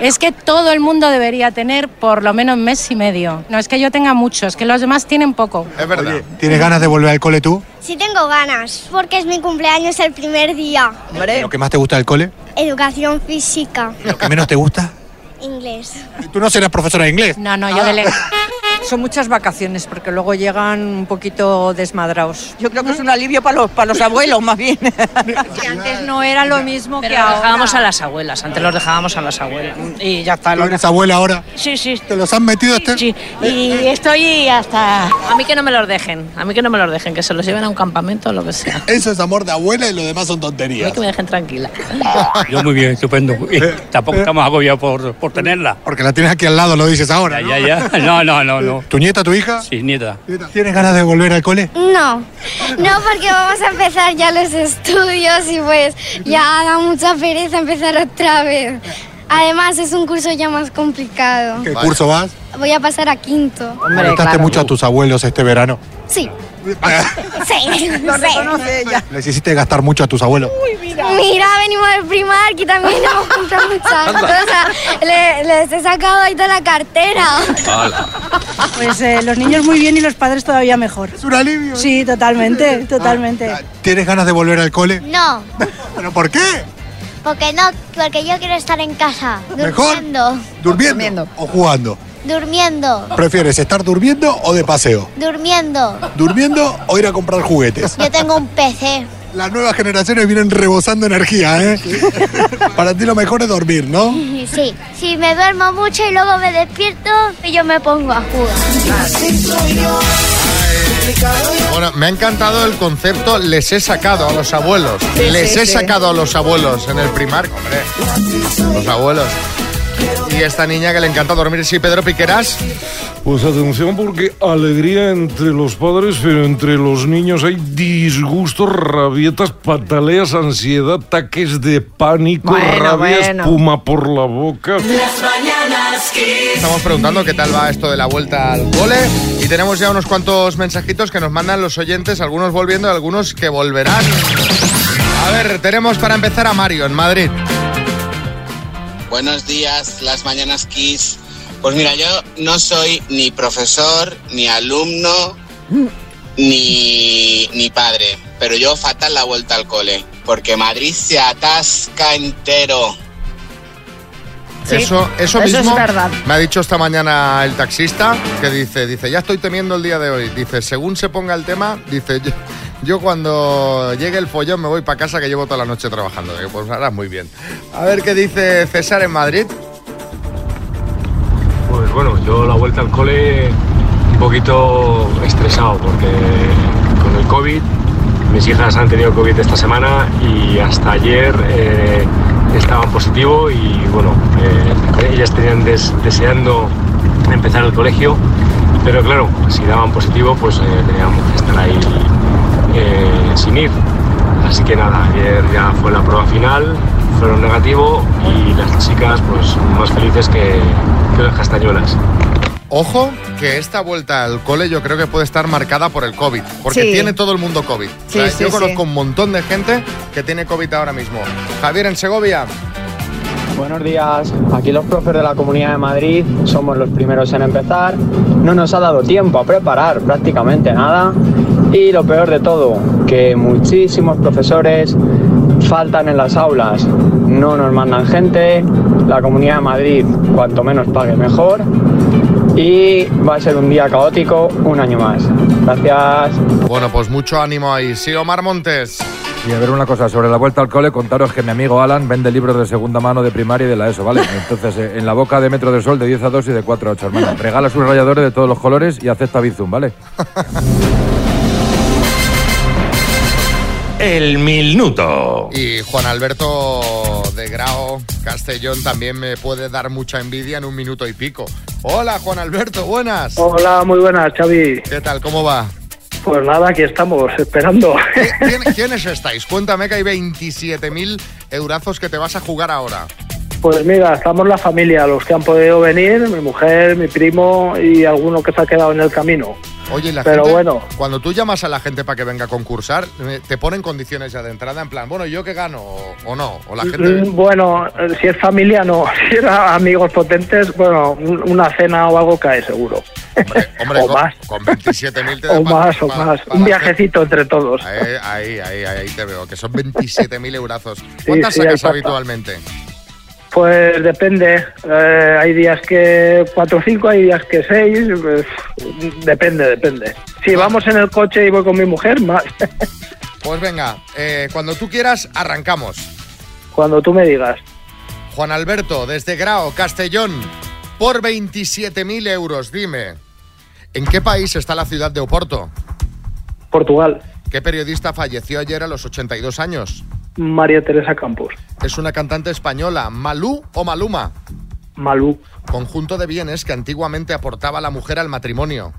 Es que todo el mundo debería tener por lo menos mes y medio. No es que yo tenga mucho, es que los demás tienen poco. Es verdad. ¿Tienes ganas de volver al cole tú? Sí tengo ganas, porque es mi cumpleaños el primer día. ¿Lo que más te gusta del cole? Educación física, ¿Lo que menos te gusta? Inglés. Tú no serás profesora de inglés. No, no, yo de le- Son muchas vacaciones porque luego llegan un poquito desmadrados. Yo creo que es un alivio para los, para los abuelos más bien. Que antes no era lo mismo Pero que ahora. dejábamos a las abuelas, antes los dejábamos a las abuelas. Y ya está. ¿Tú eres abuela ahora? Sí, sí. ¿Te los han metido este? Sí, y estoy hasta... A mí que no me los dejen, a mí que no me los dejen, que se los lleven a un campamento o lo que sea. Eso es amor de abuela y lo demás son A mí tonterías. que me dejen tranquila. Yo muy bien, estupendo. Y tampoco estamos agobiados por, por tenerla. Porque la tienes aquí al lado, lo dices ahora. Ya, ya, ya. No, no, no, no. ¿Tu nieta, tu hija? Sí, nieta. ¿Tienes ganas de volver al cole? No, no porque vamos a empezar ya los estudios y pues ya da mucha pereza empezar otra vez. Además es un curso ya más complicado. ¿Qué curso vas? Voy a pasar a quinto. ¿Molestaste mucho a tus abuelos este verano? Sí. Sí, Lo reconoce ella. ¿Les hiciste gastar mucho a tus abuelos? Mira, venimos del Primark y también hemos comprado muchas cosas. Le- les he sacado ahí toda la cartera. Pues eh, los niños muy bien y los padres todavía mejor. Es un alivio. Sí, totalmente, totalmente. ¿Tienes ganas de volver al cole? No, ¿Pero por qué? porque no, porque yo quiero estar en casa, Mejor. durmiendo, ¿Durmiendo o jugando? Durmiendo, ¿Prefieres estar durmiendo o de paseo? durmiendo. ¿Durmiendo o ir a comprar juguetes? Yo tengo un PC. Las nuevas generaciones vienen rebosando energía, ¿eh? Para ti lo mejor es dormir, ¿no? Sí, si me duermo mucho y luego me despierto, yo me pongo a jugar. Bueno, me ha encantado el concepto les he sacado a los abuelos. Sí, les sí, he sí. sacado a los abuelos en el primar, hombre. Los abuelos. Y esta niña que le encanta dormir, sí, Pedro Piqueras. Pues atención porque alegría entre los padres, pero entre los niños hay disgustos, rabietas, pataleas, ansiedad, ataques de pánico, Bueno, rabia, bueno. espuma por la boca. Las mañanas. Estamos preguntando qué tal va esto de la vuelta al cole y tenemos ya unos cuantos mensajitos que nos mandan los oyentes, algunos volviendo y algunos que volverán. A ver, tenemos para empezar a Mario en Madrid. Buenos días, las mañanas Kiss. Pues mira, yo no soy ni profesor, ni alumno, ni, ni padre, pero yo fatal la vuelta al cole, porque Madrid se atasca entero. Sí, eso, eso, eso es mismo verdad. me ha dicho esta mañana el taxista que dice, dice, ya estoy temiendo el día de hoy. Dice, según se ponga el tema, dice, yo, cuando llegue el follón me voy para casa que llevo toda la noche trabajando. Digo, pues harás muy bien. A ver qué dice César en Madrid. Bueno, bueno, yo la vuelta al cole un poquito estresado porque con el COVID, mis hijas han tenido COVID esta semana y hasta ayer eh, estaban positivo y bueno, eh, ellas tenían des- deseando empezar el colegio, pero claro, si daban positivo pues eh, teníamos que estar ahí eh, sin ir. Así que nada, ayer ya fue la prueba final, fueron negativo y las chicas pues más felices que, que las castañuelas. Ojo que esta vuelta al cole yo creo que puede estar marcada por el COVID, porque Sí. tiene todo el mundo COVID. Sí, sí, yo sí. conozco un montón de gente que tiene COVID ahora mismo. Javier, en Segovia. Buenos días, aquí los profes de la Comunidad de Madrid somos los primeros en empezar. No nos ha dado tiempo a preparar prácticamente nada y lo peor de todo, que muchísimos profesores faltan en las aulas, no nos mandan gente, la Comunidad de Madrid cuanto menos pague mejor y va a ser un día caótico un año más. Gracias. Bueno, pues mucho ánimo ahí. Sí, Omar Montes. Y a ver una cosa, sobre la vuelta al cole, contaros que mi amigo Alan vende libros de segunda mano de primaria y de la ESO, ¿vale? Entonces, eh, en la boca de Metro del Sol de 10 a 2 y de 4 a 8, hermano. Regala sus rayadores de todos los colores y acepta Bizum, ¿vale? El minuto. Y Juan Alberto de Grao Castellón también me puede dar mucha envidia en un minuto y pico. Hola, Juan Alberto, buenas. Hola, muy buenas, Xavi. ¿Qué tal? ¿Cómo va? Pues nada, aquí estamos, esperando. ¿Quién- ¿Quiénes estáis? Cuéntame que hay 27.000 eurazos que te vas a jugar ahora. Pues mira, estamos la familia, los que han podido venir, mi mujer, mi primo y alguno que se ha quedado en el camino. Oye, la Pero gente, bueno. cuando tú llamas a la gente para que venga a concursar, eh, te ponen condiciones ya de entrada, en plan, bueno, ¿yo qué gano? O, no, o la gente... Mm, Bueno, eh, si es familia, no. Si era amigos potentes, bueno, un- una cena o algo cae seguro. Hombre, o con, más. con 27.000 te O más, o más. Un viajecito entre todos. Ahí, ahí, ahí, ahí te veo, que son 27.000 eurazos. ¿Cuántas sí, sacas habitualmente? Pues depende. Eh, hay días que cuatro o cinco, hay días que seis. pues, depende, depende. Si vamos en el coche y voy con mi mujer, más. Pues venga, eh, cuando tú quieras, arrancamos. Cuando tú me digas. Juan Alberto, desde Grao, Castellón, por 27.000 euros, dime, ¿en qué país está la ciudad de Oporto? Portugal. ¿Qué periodista falleció ayer a los 82 años? María Teresa Campos. Es una cantante española, Malú o Maluma. Malú. Conjunto de bienes que antiguamente aportaba la mujer al matrimonio.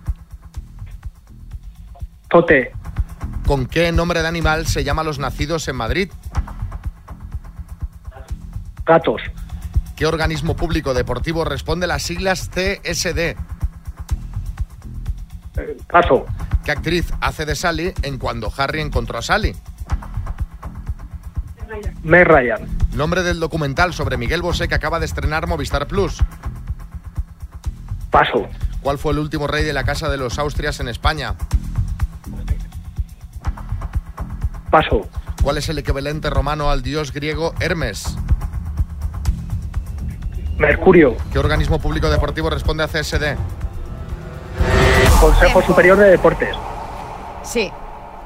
Tote. ¿Con qué nombre de animal se llama a los nacidos en Madrid? Gatos. ¿Qué organismo público deportivo responde las siglas CSD? Paso. ¿Qué actriz hace de Sally en Cuando Harry encontró a Sally? Meg Ryan. Nombre del documental sobre Miguel Bosé que acaba de estrenar Movistar Plus. Paso. ¿Cuál fue el último rey de la Casa de los Austrias en España? Paso. ¿Cuál es el equivalente romano al dios griego Hermes? Mercurio. ¿Qué organismo público deportivo responde a CSD? Consejo Superior de Deportes. Sí.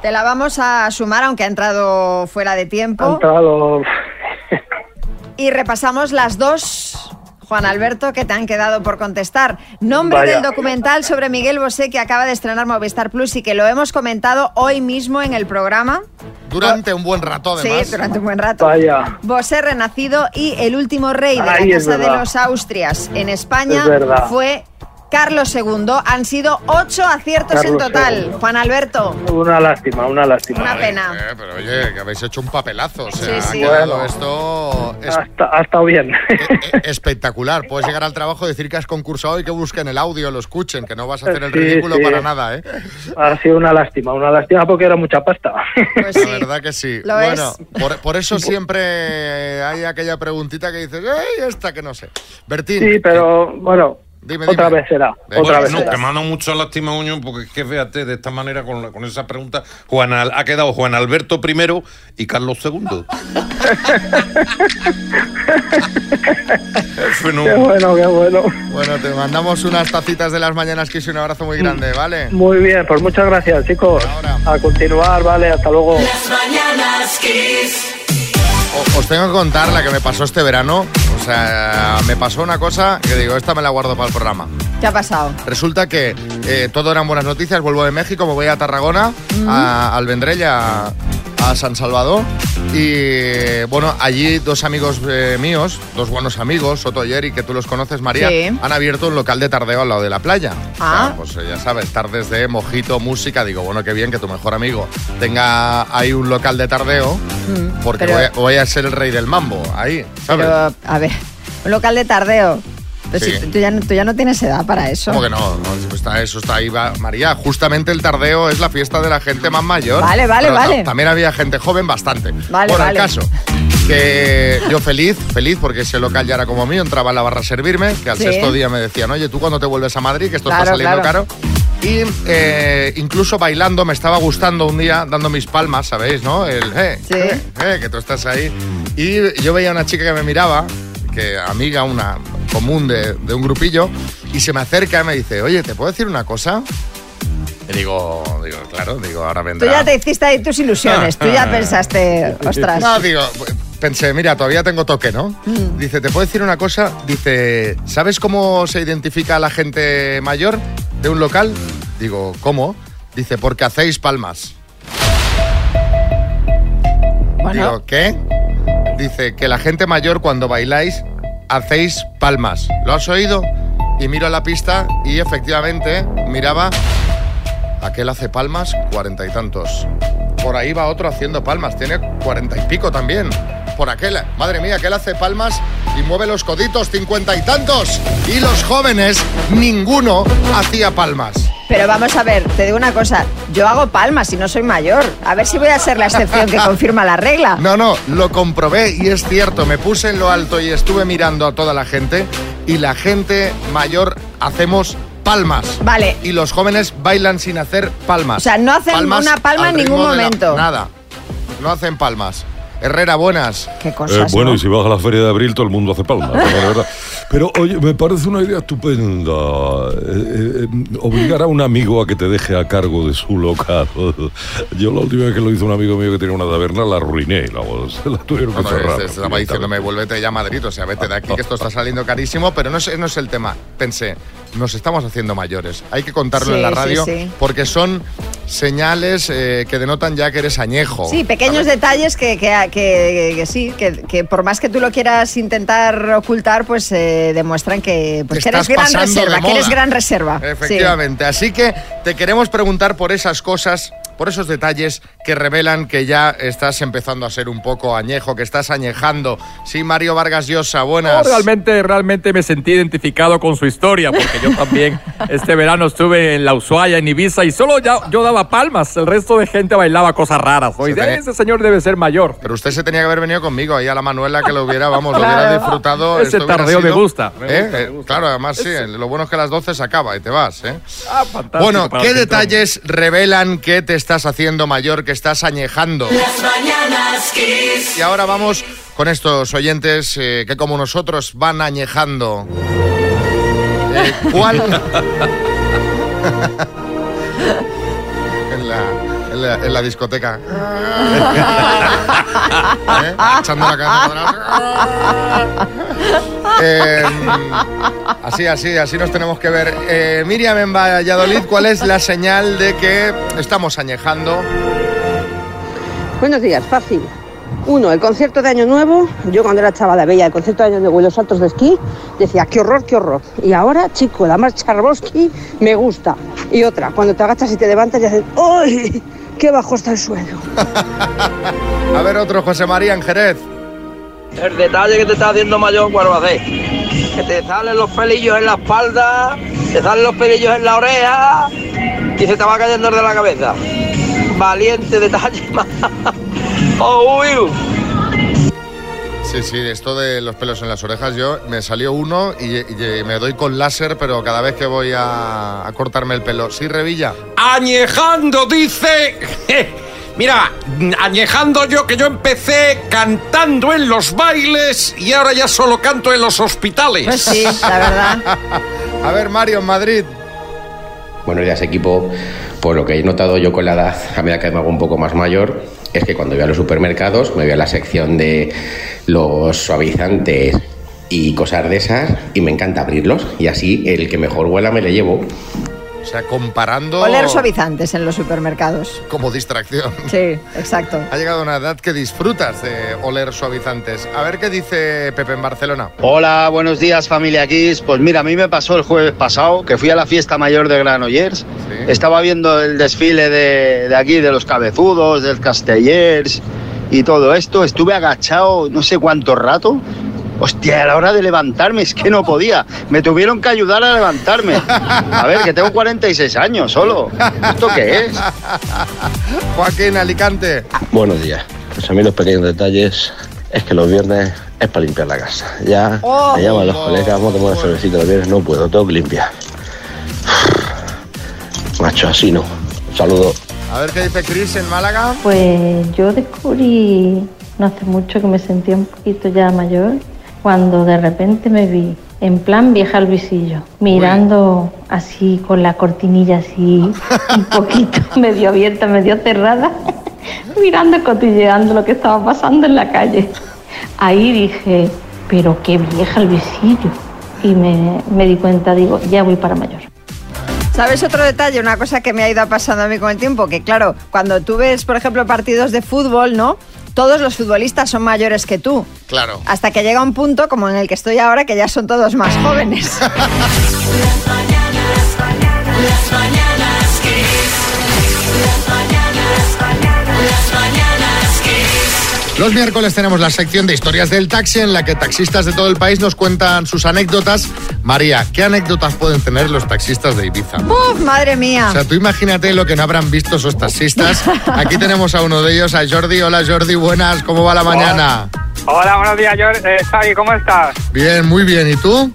Te la vamos a sumar, aunque ha entrado fuera de Ha tiempo. entrado. Y repasamos las dos, Juan Alberto, que te han quedado por contestar. Nombre Vaya. del documental sobre Miguel Bosé que acaba de estrenar Movistar Plus y que lo hemos comentado hoy mismo en el programa. Durante un buen rato, además. Sí, durante un buen rato. Vaya. Bosé renacido y el último rey de Ay, la Casa de los Austrias en España Es fue Carlos II. Han sido ocho aciertos en total. II. Juan Alberto, Una lástima, una lástima. una pena. Eh, pero oye, que habéis hecho un papelazo. O sea, Sí, ha sí. quedado Bueno. esto es- Ha, esta- ha estado bien. eh, espectacular. Puedes llegar al trabajo y decir que has concursado y que busquen el audio, lo escuchen, que no vas a hacer el Sí, ridículo sí. para nada, ¿eh? ha sido una lástima, una lástima porque era mucha pasta. Pues La verdad que sí. Lo bueno, es. por, por eso siempre hay aquella preguntita que dices, ¡ay, esta que no sé! Bertín, Sí, pero bueno, Dime, otra dime. vez será. Otra Bueno, vez no, será. que me ha dado mucha lástima, Uño, porque es que fíjate, de esta manera, con, la- con esa pregunta, Juan Al- ha quedado Juan Alberto I y Carlos II. Qué bueno, qué bueno. Bueno, te mandamos unas tacitas de las mañanas, Kiss, y un abrazo muy grande, ¿vale? Muy bien, pues muchas gracias, chicos. A continuar, vale, hasta luego. Las mañanas Kiss. Os tengo que contar la que me pasó este verano. O sea, me pasó una cosa que digo, esta me la guardo para el programa. ¿Qué ha pasado? Resulta que eh, todo eran buenas noticias. Vuelvo de México, me voy a Tarragona, a, al Vendrell, a, a San Salvador. Y bueno, allí dos amigos eh, míos, dos buenos amigos, Soto y Eric, que tú los conoces, María, Sí. han abierto un local de tardeo al lado de la playa. Ah. O sea, pues eh, ya sabes, tardes de mojito, música. Digo, bueno, qué bien que tu mejor amigo tenga ahí un local de tardeo, porque pero- voy, a, voy a ser el rey del mambo ahí, ¿sabes? Pero, a ver, un local de tardeo. Pero Sí. si tú, ya, no- tú ya no tienes edad para eso. ¿Cómo que no? No, eso está, eso está ahí, va- María. Justamente el tardeo es la fiesta de la gente más mayor. Vale, vale, Pero vale. ta- También había gente joven, bastante. Vale, bueno, vale. el caso. Que yo feliz, feliz, porque ese local ya era como mío, entraba en la barra a servirme, que al Sí. sexto día me decían, oye, ¿tú cuándo te vuelves a Madrid? Que esto Claro, está saliendo claro. caro. Y eh, incluso bailando me estaba gustando un día, dando mis palmas, ¿sabéis? ¿No? El, eh, eh, eh, que tú estás ahí. Y yo veía una chica que me miraba, que amiga, una común de, de un grupillo, y se me acerca y me dice, oye, ¿te puedo decir una cosa? Y digo, digo, claro, digo, ahora Tú vendrá. ya te hiciste ahí tus ilusiones. Tú ya pensaste, ostras. No, digo, pensé, mira, todavía tengo toque, ¿no? Dice, ¿te puedo decir una cosa? Dice, ¿sabes cómo se identifica a la gente mayor de un local? Digo, ¿cómo? Dice, porque hacéis palmas. Digo, ¿qué? Dice que la gente mayor cuando bailáis hacéis palmas. ¿Lo has oído? Y miro a la pista y efectivamente miraba, aquel hace palmas, cuarenta y tantos. Por ahí va otro haciendo palmas, tiene cuarenta y pico también. Por aquel, madre mía, aquel hace palmas y mueve los coditos, cincuenta y tantos. Y los jóvenes, ninguno hacía palmas. Pero vamos a ver, te digo una cosa. Yo hago palmas y no soy mayor. A ver si voy a ser la excepción que confirma la regla. No, no, lo comprobé y es cierto, me puse en lo alto y estuve mirando a toda la gente y la gente mayor hacemos palmas. Vale. Y los jóvenes bailan sin hacer palmas. O sea, no hacen Palmas una palma al en ningún de la- momento. nada, no hacen palmas. Herrera, buenas. Qué Eh, bueno, y si vas a la feria de abril, todo el mundo hace palmas. Pero oye, me parece una idea estupenda. eh, eh, obligar a un amigo a que te deje a cargo de su local. Yo la última vez que lo hizo un amigo mío que tenía una taberna, la arruiné. La, la tuvieron que Bueno, cerrar. estaba diciéndome, vuélvete ya a Madrid, o sea, vete de aquí, que esto está saliendo carísimo, pero no es, no es el tema. Pensé, nos estamos haciendo mayores. Hay que contarlo Sí, en la sí, radio, sí. porque son señales eh, que denotan ya que eres añejo. Sí, pequeños detalles que, que- que- que sí, que, que por más que tú lo quieras intentar ocultar, pues eh, demuestran que, pues, que eres gran reserva, que eres gran reserva. Sí. Efectivamente. Así que te queremos preguntar por esas cosas, por esos detalles que revelan que ya estás empezando a ser un poco añejo, que estás añejando. Sí, Mario Vargas Llosa, buenas. No, realmente, realmente me sentí identificado con su historia, porque yo también este verano estuve en la Ushuaia, en Ibiza, y solo ya, yo daba palmas, el resto de gente bailaba cosas raras. Oye, Se ese señor debe ser mayor. Pero usted se tenía que haber venido conmigo ahí a la Manuela que lo hubiera, vamos, lo hubiera disfrutado. Ese tardeo me gusta, me ¿Eh? gusta, me Eh, Claro, además sí, lo bueno es que a las 12 se acaba y te vas, ¿eh? Ah, fantástico Bueno, ¿qué detalles revelan que te estás haciendo mayor, que estás añejando? Las mañanas Kiss. Y ahora vamos con estos oyentes eh, que como nosotros van añejando. Eh, ¿Cuál? en, la, en, discoteca. ¿Eh? Echando la cabeza para atrás. Eh, así, así, así nos tenemos que ver. Eh, Miriam en Valladolid, ¿cuál es la señal de que estamos añejando? Buenos días, fácil. Uno, el concierto de Año Nuevo. Yo cuando era chavala veía el concierto de Año Nuevo y los saltos de esquí, decía, qué horror, qué horror. Y ahora, chico, la marcha Arbowski me gusta. Y otra, cuando te agachas y te levantas y haces, ¡ay! ¡Qué bajo está el suelo! A ver, otro José María en Jerez. El detalle que te está haciendo mayor haces. Que te salen los pelillos en la espalda, te salen los pelillos en la oreja y se te va cayendo el de la cabeza. Valiente detalle. Oh, uy. Sí, sí, esto de los pelos en las orejas, yo me salió uno y, y me doy con láser, pero cada vez que voy a, a cortarme el pelo. Sí, Revilla. Añejando, dice. Mira, añejando yo que yo empecé cantando en los bailes y ahora ya solo canto en los hospitales. Pues sí, la verdad. A ver, Mario, en Madrid. Buenos días, equipo. Por lo que he notado yo con la edad, a medida que me hago un poco más mayor, es que cuando voy a los supermercados me voy a la sección de los suavizantes y cosas de esas y me encanta abrirlos y así el que mejor huela me le llevo. O sea, comparando... Oler suavizantes en los supermercados. Como distracción. Sí, exacto. Ha llegado una edad que disfrutas de oler suavizantes. A ver qué dice Pepe en Barcelona. Hola, buenos días familia Kiss. Pues mira, a mí me pasó el jueves pasado que fui a la fiesta mayor de Granollers. Estaba viendo el desfile de, de aquí, de los cabezudos, del Castellers y todo esto. Estuve agachado no sé cuánto rato. Hostia, a la hora de levantarme es que no podía. Me tuvieron que ayudar a levantarme. A ver, que tengo 46 años solo. ¿Esto qué es? Joaquín Alicante. Buenos días. Pues a mí los pequeños detalles es que los viernes es para limpiar la casa. Ya Oh. me llaman los colegas, vamos a tomar una cervecita los viernes, no puedo, tengo que limpiar. Macho, así no. Un saludo. A ver qué dice Chris en Málaga. Pues yo descubrí no hace mucho que me sentía un poquito ya mayor cuando de repente me vi en plan vieja al visillo, mirando así con la cortinilla así un poquito medio abierta, medio cerrada, mirando, cotilleando lo que estaba pasando en la calle. Ahí dije, pero qué vieja el visillo. Y me, me di cuenta, digo, ya voy para mayor. ¿Sabes otro detalle? Una cosa que me ha ido pasando a mí con el tiempo, que claro, cuando tú ves, por ejemplo, partidos de fútbol, ¿no? Todos los futbolistas son mayores que tú. Claro. Hasta que llega un punto, como en el que estoy ahora, que ya son todos más jóvenes. Las mañanas Kiss. Los miércoles tenemos la sección de historias del taxi en la que taxistas de todo el país nos cuentan sus anécdotas. María, ¿qué anécdotas pueden tener los taxistas de Ibiza? ¡Uf, madre mía! O sea, tú imagínate lo que no habrán visto esos taxistas. Aquí tenemos a uno de ellos, a Jordi. Hola Jordi, buenas, ¿cómo va la mañana? Hola, buenos días, George. Eh, Xavi, ¿cómo estás? Bien, muy bien. ¿Y tú?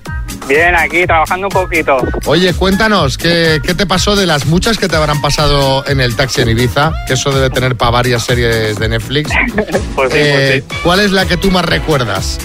Bien, aquí trabajando un poquito. Oye, cuéntanos, ¿qué, qué te pasó de las muchas que te habrán pasado en el taxi en Ibiza? Que eso debe tener para varias series de Netflix. Pues sí, Eh, pues sí. ¿Cuál es la que tú más recuerdas?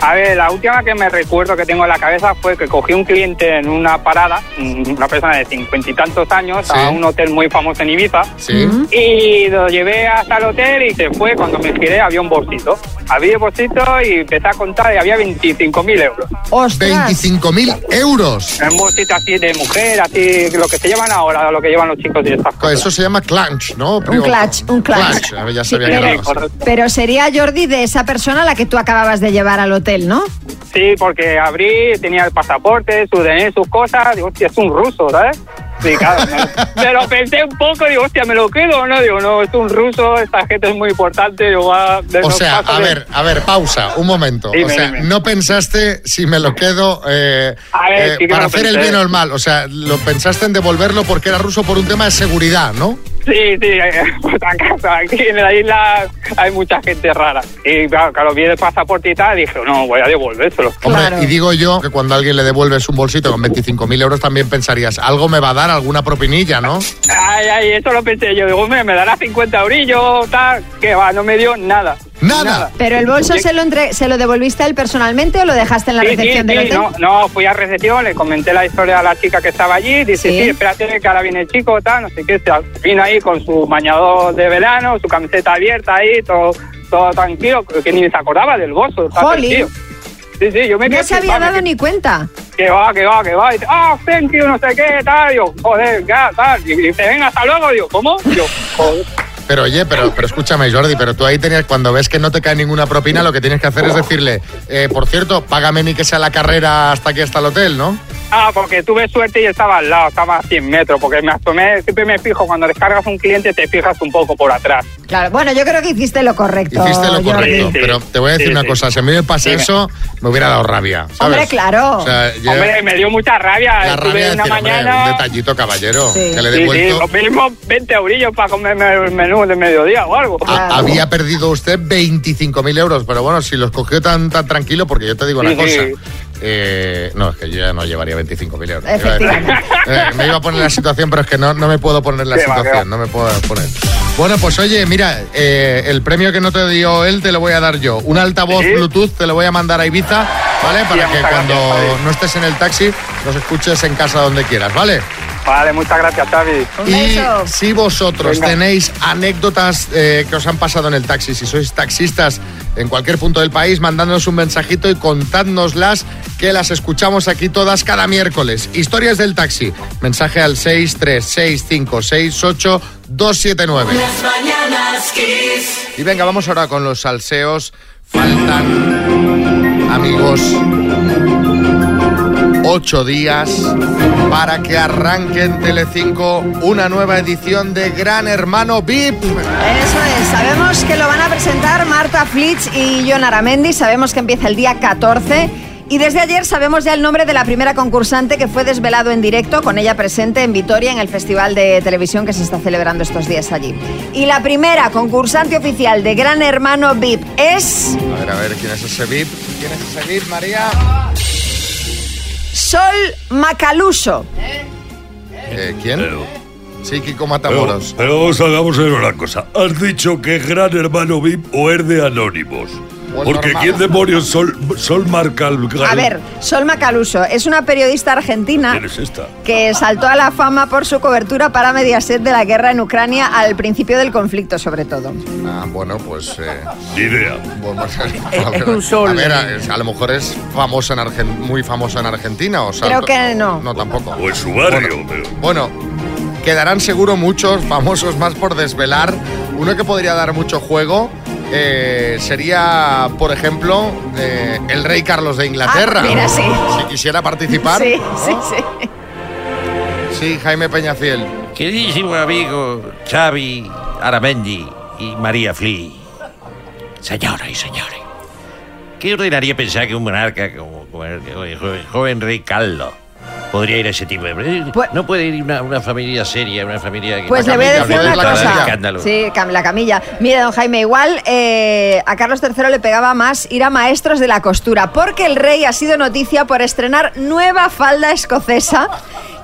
A ver, la última que me recuerdo que tengo en la cabeza fue que cogí un cliente en una parada, una persona de cincuenta y tantos años, a Sí. un hotel muy famoso en Ibiza. Sí. Y lo llevé hasta el hotel y se fue. Cuando me giré había un bolsito. Había el bolsito y empecé a contar y había 25.000 euros. 25.000 euros. Un bolsito así de mujer, así lo que se llevan ahora, lo que llevan los chicos y estas cosas. Eso se llama clutch, ¿no? Un clutch, un clutch. A ver, ya Sí, sabía pero- que era cosa. Pero sería Jordi de esa persona a la que tú acababas de llevar al hotel, ¿no? Sí, porque abrí, tenía el pasaporte, su DNI, sus cosas. Digo, hostia, es un ruso, ¿sabes? Sí, claro. me, me lo pensé un poco, digo, hostia, ¿me lo quedo o no? Digo, no, es un ruso, esta gente es muy importante. Digo, va, de O sea, a ver, a ver, pausa, un momento. Dime, o sea, dime. no pensaste si me lo quedo eh, A ver, eh, sí que para hacer el bien o el mal. O sea, lo pensaste en devolverlo porque era ruso por un tema de seguridad, ¿no? Sí, sí, eh, por acaso, aquí en la isla hay mucha gente rara. Y claro, claro, vi el pasaporte y tal, dije, no, voy a devolvérselo. Hombre, y digo yo que cuando a alguien le devuelves un bolsito con 25.000 euros también pensarías, algo me va a dar, alguna propinilla, ¿no? Ay, ay, eso lo pensé yo. Digo, hombre, me dará 50 eurillos, tal. Que va, no me dio nada. Nada. ¿Pero el bolso se lo, entre- se lo devolviste a él personalmente o lo dejaste en la Sí, sí, recepción del sí, hotel? no, no, fui a recepción, le comenté la historia a la chica que estaba allí, dice, Sí. sí, espérate que ahora viene el chico, tal, no sé qué, se vino ahí con su bañador de verano, su camiseta abierta ahí, todo, todo tranquilo, que ni se acordaba del bolso. Sí, sí, yo me No se había dado ni cuenta. Que va, que va, que va, y dice, ah, thank you, no sé qué, tal, digo, joder, ya, tal, y dice, venga, hasta luego, digo, ¿cómo? Digo, joder. Pero oye, pero, pero escúchame, Jordi, pero tú ahí tenías, cuando ves que no te cae ninguna propina, lo que tienes que hacer es decirle, eh, por cierto, págame ni que sea la carrera hasta aquí, hasta el hotel, ¿no? Ah, porque tuve suerte y estaba al lado, estaba a 100 metros, porque me asomé, siempre me fijo, cuando descargas un cliente te fijas un poco por atrás. Claro, bueno, yo creo que hiciste lo correcto. Hiciste lo correcto, pero te voy a decir Sí, una sí. cosa, si a mí me pasa Dime. eso, me hubiera dado rabia, ¿sabes? Hombre, claro. O sea, yo- Hombre, me dio mucha rabia. la Estuve rabia de una decir, hombre, mañana... un detallito, caballero, Sí. que le he Sí, sí, devuelto. lo mínimo 20 eurillos para comerme el menú de mediodía o algo. Ha- Había perdido usted 25.000 euros, pero bueno, si los cogió tan, tan tranquilo, porque yo te digo una cosa. sí. Eh, no, es que yo ya no llevaría 25.000 euros. Efectivamente. Eh, me iba a poner en la situación, pero es que no, no me puedo poner en la Qué va, qué situación, no me puedo poner. Bueno, pues oye, mira, eh, el premio que no te dio él te lo voy a dar yo. Un altavoz ¿Sí? Bluetooth te lo voy a mandar a Ibiza, ¿vale? Para Sí, que cuando gracias, no estés en el taxi, los escuches en casa donde quieras, ¿vale? Vale, muchas gracias, Xavi. Y si vosotros Venga. tenéis anécdotas eh, que os han pasado en el taxi, si sois taxistas en cualquier punto del país, mandándonos un mensajito y contádnoslas, que las escuchamos aquí todas cada miércoles. Historias del taxi. Mensaje al 636568279. Las mañanas Kiss. Y venga, vamos ahora con los salseos. Faltan, amigos, ocho días para que arranque en Telecinco una nueva edición de Gran Hermano VIP. Eso es, sabemos que lo van a presentar Marta Flitz y John Aramendi, sabemos que empieza el día 14 y desde ayer sabemos ya el nombre de la primera concursante que fue desvelado en directo, con ella presente en Vitoria en el festival de televisión que se está celebrando estos días allí. Y la primera concursante oficial de Gran Hermano VIP es A ver, a ver, ¿quién es ese VIP? ¿Quién es ese VIP, María? Sol Macaluso. Eh, ¿Quién? Sí, Kiko Matamoros. Pero, pero vamos, a, vamos a ver una cosa. ¿Has dicho que es gran hermano VIP o es de Anónimos? Porque normal. ¿quién demonios Sol, Sol Marcal? A ver, Sol Macaluso es una periodista argentina ¿Quién es esta? que saltó a la fama por su cobertura para Mediaset de la guerra en Ucrania al principio del conflicto, sobre todo. Ah, bueno, pues... Eh, Ni idea. bueno, Es a ver, un sol. A, ver, a, a lo mejor es famosa en Argen- muy famosa en Argentina. O Creo que no. No, tampoco. O en su barrio. pero- Bueno, quedarán seguro muchos famosos más por desvelar. Uno que podría dar mucho juego eh, sería, por ejemplo, eh, el rey Carlos de Inglaterra. Ah, mira, sí. Si quisiera participar. Sí, ¿no? sí, sí. Sí, Jaime Peñafiel. Queridísimo amigo Xavi Aramendi y María Flea. Señoras y señores, ¿qué ordenaría pensar que un monarca como, como el, el joven, joven rey Carlos podría ir a ese tipo de... no puede ir una, una familia seria, una familia que... Pues le voy a decir una cosa. escándalo. Sí, la camilla. Mire, don Jaime, igual eh, a Carlos III le pegaba más ir a maestros de la costura, porque el rey ha sido noticia por estrenar nueva falda escocesa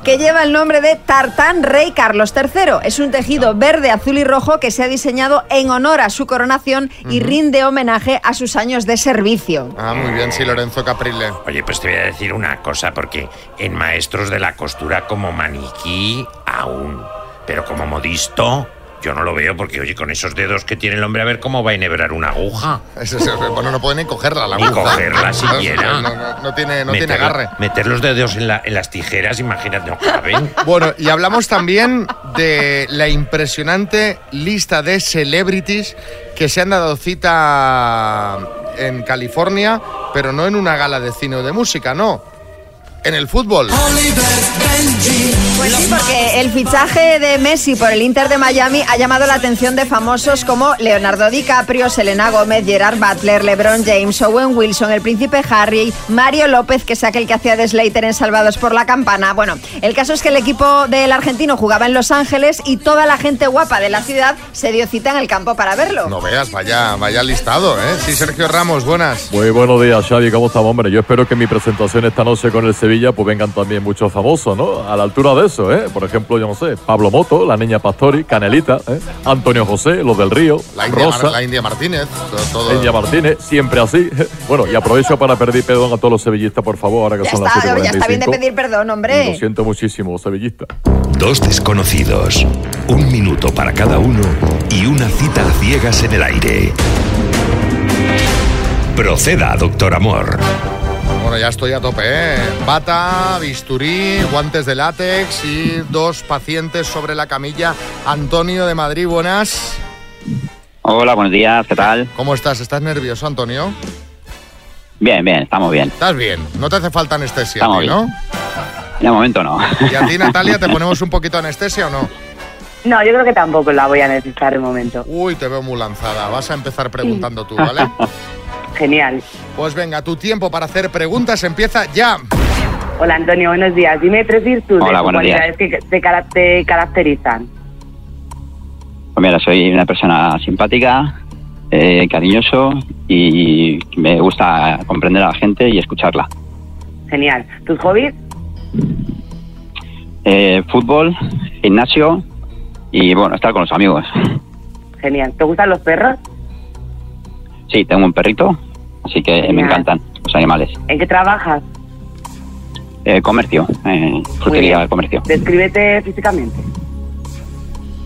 que lleva el nombre de Tartán Rey Carlos III. Es un tejido verde, azul y rojo que se ha diseñado en honor a su coronación y rinde homenaje a sus años de servicio. Ah, muy bien, sí, Lorenzo Caprile. Oye, pues te voy a decir una cosa, porque en maestros de la costura como maniquí, aún. Pero como modisto, yo no lo veo, porque oye, con esos dedos que tiene el hombre, a ver cómo va a enhebrar una aguja. Eso es- bueno, no puede ni cogerla la Ni aguja. cogerla siquiera. No, no, no tiene, no tiene agarre. Meter los dedos en, la- en las tijeras, imagínate, no caben. Bueno, y hablamos también de la impresionante lista de celebrities que se han dado cita en California, pero no en una gala de cine o de música, no. En el fútbol. Pues sí, porque el fichaje de Messi por el Inter de Miami ha llamado la atención de famosos como Leonardo DiCaprio, Selena Gómez, Gerard Butler, LeBron James, Owen Wilson, el príncipe Harry, Mario López, que es aquel que hacía de Slater en Salvados por la Campana. Bueno, el caso es que el equipo del argentino jugaba en Los Ángeles y toda la gente guapa de la ciudad se dio cita en el campo para verlo. No veas, vaya, vaya listado, ¿eh? Sí, Sergio Ramos, buenas. Muy buenos días, Xavi, ¿cómo estamos, hombre? Yo espero que mi presentación esta noche con el Sevilla pues vengan también muchos famosos, ¿no? A la altura de eso, ¿eh? Por ejemplo, yo no sé, Pablo Moto, la niña Pastori, Canelita, ¿eh? Antonio José, los del Río, La India, Rosa, Mar- la India Martínez, todo. todo- India Martínez, siempre así. Bueno, y aprovecho para pedir perdón a todos los sevillistas, por favor, ahora que Ya son las está, ya está bien de 7.45. pedir perdón, Lo hombre. siento muchísimo, sevillistas. Dos desconocidos, un minuto para cada uno y una cita a ciegas en el aire. Proceda, doctor Amor. Bueno, ya estoy a tope, ¿eh? Bata, bisturí, guantes de látex y dos pacientes sobre la camilla. Antonio de Madrid, buenas. Hola, buenos días, ¿qué tal? ¿Cómo estás? ¿Estás nervioso, Antonio? Bien, bien, estamos bien. ¿Estás bien? No te hace falta anestesia, Estamos a ti, bien. ¿no? De momento no. ¿Y a ti, Natalia, te ponemos un poquito de anestesia o no? No, yo creo que tampoco la voy a necesitar de momento. Uy, te veo muy lanzada. Vas a empezar preguntando tú, ¿vale? Genial. Pues venga, tu tiempo para hacer preguntas empieza ya. Hola Antonio, buenos días. Dime tres virtudes Hola, o buenos días. cualidades que te, cara- te caracterizan. Pues mira, soy una persona simpática, eh, cariñoso y me gusta comprender a la gente y escucharla. Genial. ¿Tus hobbies? Eh, fútbol, gimnasio y bueno, estar con los amigos. Genial. ¿Te gustan los perros? Sí, tengo un perrito, así que me encantan los animales. ¿En qué trabajas? Eh, comercio, eh, frutería bien. comercio. Descríbete físicamente.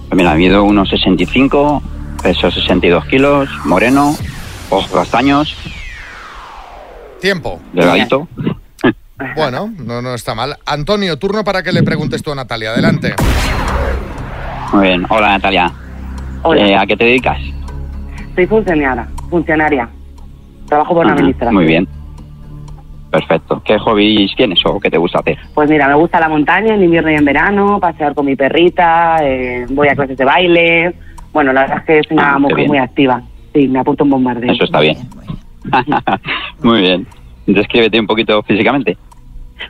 Pues mira, mido unos 65, peso 62 kilos, moreno, ojos castaños, Tiempo. delgadito. Bueno, no, no está mal. Antonio, turno para que le preguntes tú a Natalia. Adelante. Muy bien. Hola, Natalia. Hola. Eh, ¿A qué te dedicas? Soy funcionaria. Funcionaria. Trabajo por una Ajá, administración. Muy bien. Perfecto. ¿Qué hobbies tienes o qué te gusta hacer? Pues mira, me gusta la montaña en invierno y en verano, pasear con mi perrita, eh, voy a clases de baile. Bueno, la verdad es que soy una Ah, mujer bien. muy activa. Sí, me apunto un bombardeo. Eso está bien. Muy bien. Descríbete un poquito físicamente.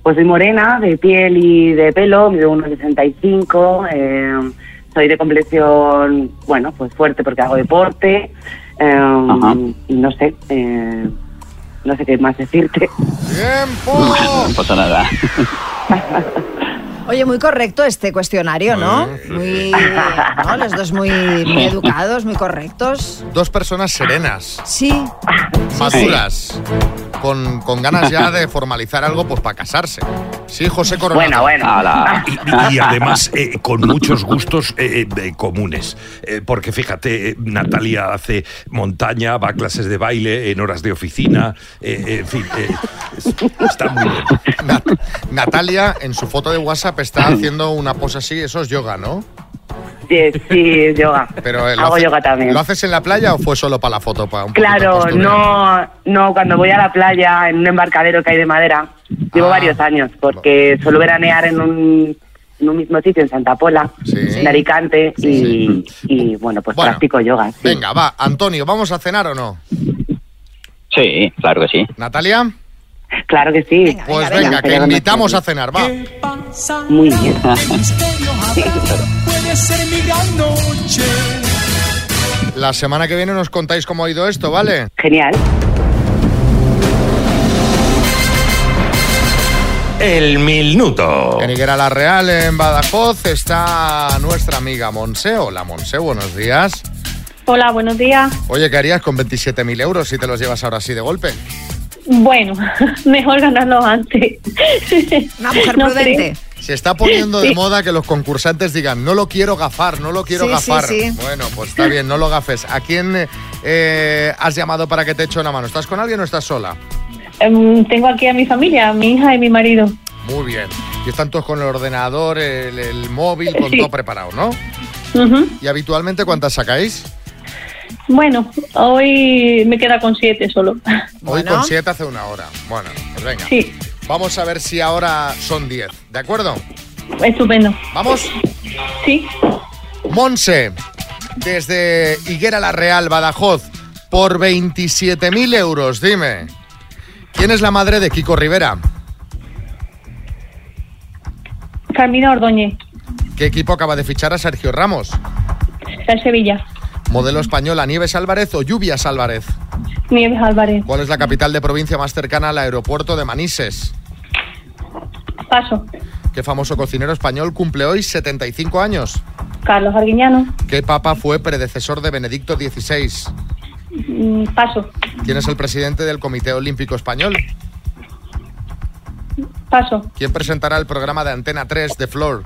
Pues soy morena, de piel y de pelo, mido 1,65, eh, soy de complexión, bueno, pues fuerte porque hago deporte, eh, y no sé, eh, no sé qué más decirte. ¡Tiempo! No pasa nada. Oye, muy correcto este cuestionario, ¿no? Muy, ¿no? Los dos muy, muy educados, muy correctos. Dos personas serenas, Sí. maduras, con, con ganas ya de formalizar algo pues para casarse. Sí, José Coronado. Y, y además eh, con muchos gustos eh, eh, comunes. Eh, porque fíjate, Natalia hace montaña, va a clases de baile en horas de oficina. en fin, eh, es- está muy bien. Nat- Natalia, en su foto de WhatsApp, está haciendo una pose así. Eso es yoga, ¿no? Sí, sí, yoga. Pero, eh, ¿lo Hago hace- yoga también. ¿Lo haces en la playa o fue solo para la foto? Para un poquito Claro, postureo? no, no, cuando voy a la playa en un embarcadero que hay de madera, llevo Ah. varios años, porque suelo veranear en un, en un mismo sitio, en Santa Pola, en Alicante, y, y, bueno, pues Bueno, practico yoga. sí. Venga, va. Antonio, ¿vamos a cenar o no? Sí, claro que sí. ¿Natalia? Claro que sí. Pues venga, que invitamos a cenar, va. Muy bien. Puede ser mi gran noche. La semana que viene nos contáis cómo ha ido esto, ¿vale? Genial. El minuto. En Higuera La Real, en Badajoz, está nuestra amiga Monse. Hola, Monse, buenos días. Hola, buenos días. Oye, ¿qué harías con 27.000 euros si te los llevas ahora así de golpe? Bueno, mejor ganarlos antes. Una mujer No prudente. Se está poniendo de Sí. moda que los concursantes digan, no lo quiero gafar, no lo quiero Sí, gafar. sí. Bueno, pues está bien, no lo gafes. ¿A quién eh, has llamado para que te eche una mano? ¿Estás con alguien o estás sola? Em, tengo aquí a mi familia, a mi hija y mi marido. Muy bien. Y están todos con el ordenador, el, el móvil, con Sí. todo preparado, ¿no? ¿Y habitualmente cuántas sacáis? Bueno, hoy me queda con siete solo. Hoy con siete hace una hora. Bueno, pues venga. Sí. Vamos a ver si ahora son 10. ¿De acuerdo? Estupendo. ¿Vamos? Sí. Monse, desde Higuera La Real, Badajoz, por 27.000 euros, dime. ¿Quién es la madre de Kiko Rivera? Carmina Ordóñez, ¿Qué equipo acaba de fichar a Sergio Ramos? de Sevilla. ¿Modelo española Nieves Álvarez o Lluvias Álvarez? Nieves Álvarez. ¿Cuál es la capital de provincia más cercana al aeropuerto de Manises? Paso. ¿Qué famoso cocinero español cumple hoy 75 años? Carlos Arguiñano. ¿Qué papa fue predecesor de Benedicto XVI? Mm, Paso. ¿Quién es el presidente del Comité Olímpico Español? Paso. ¿Quién presentará el programa de Antena 3 de Flor?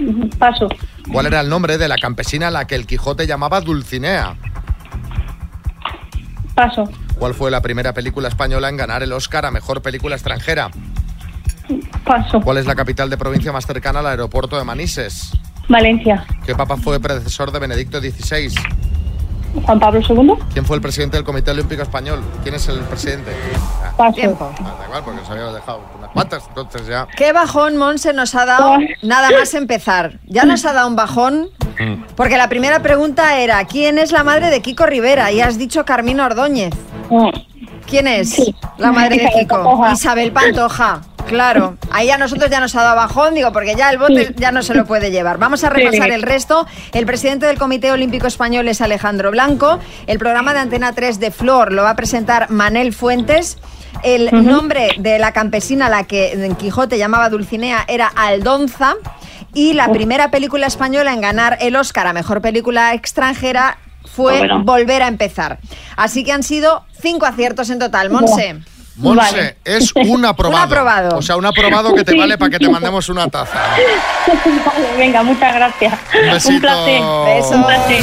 Mm, Paso. ¿Cuál era el nombre de la campesina a la que el Quijote llamaba Dulcinea? Paso. ¿Cuál fue la primera película española en ganar el Oscar a Mejor Película Extranjera? Paso. ¿Cuál es la capital de provincia más cercana al aeropuerto de Manises? Valencia. ¿Qué papa fue predecesor de Benedicto XVI? Juan Pablo II. ¿Quién fue el presidente del Comité Olímpico Español? ¿Quién es el presidente? Ah, Paso. Tiempo. da igual, porque habíamos dejado unas cuantas, entonces ya... Qué bajón, Monse, nos ha dado nada más empezar. Ya nos ha dado un bajón porque la primera pregunta era ¿quién es la madre de Kiko Rivera? Y has dicho Carmina Ordóñez. ¿Quién es la madre de Kiko? Isabel Pantoja. Claro, ahí a nosotros ya nos ha dado bajón, digo, porque ya el bote Sí. ya no se lo puede llevar. Vamos a repasar el resto. El presidente del Comité Olímpico Español es Alejandro Blanco. El programa de Antena 3 de Flor lo va a presentar Manel Fuentes. El nombre de la campesina a la que en Quijote llamaba Dulcinea era Aldonza. Y la primera película española en ganar el Oscar a Mejor Película Extranjera fue bueno. Volver a empezar. Así que han sido cinco aciertos en total, Monse. Monse, Vale. es un aprobado. Un aprobado. O sea, un aprobado que te Sí. vale para que te mandemos una taza. Vale, venga, muchas gracias. Un besito. Un placer. Un placer.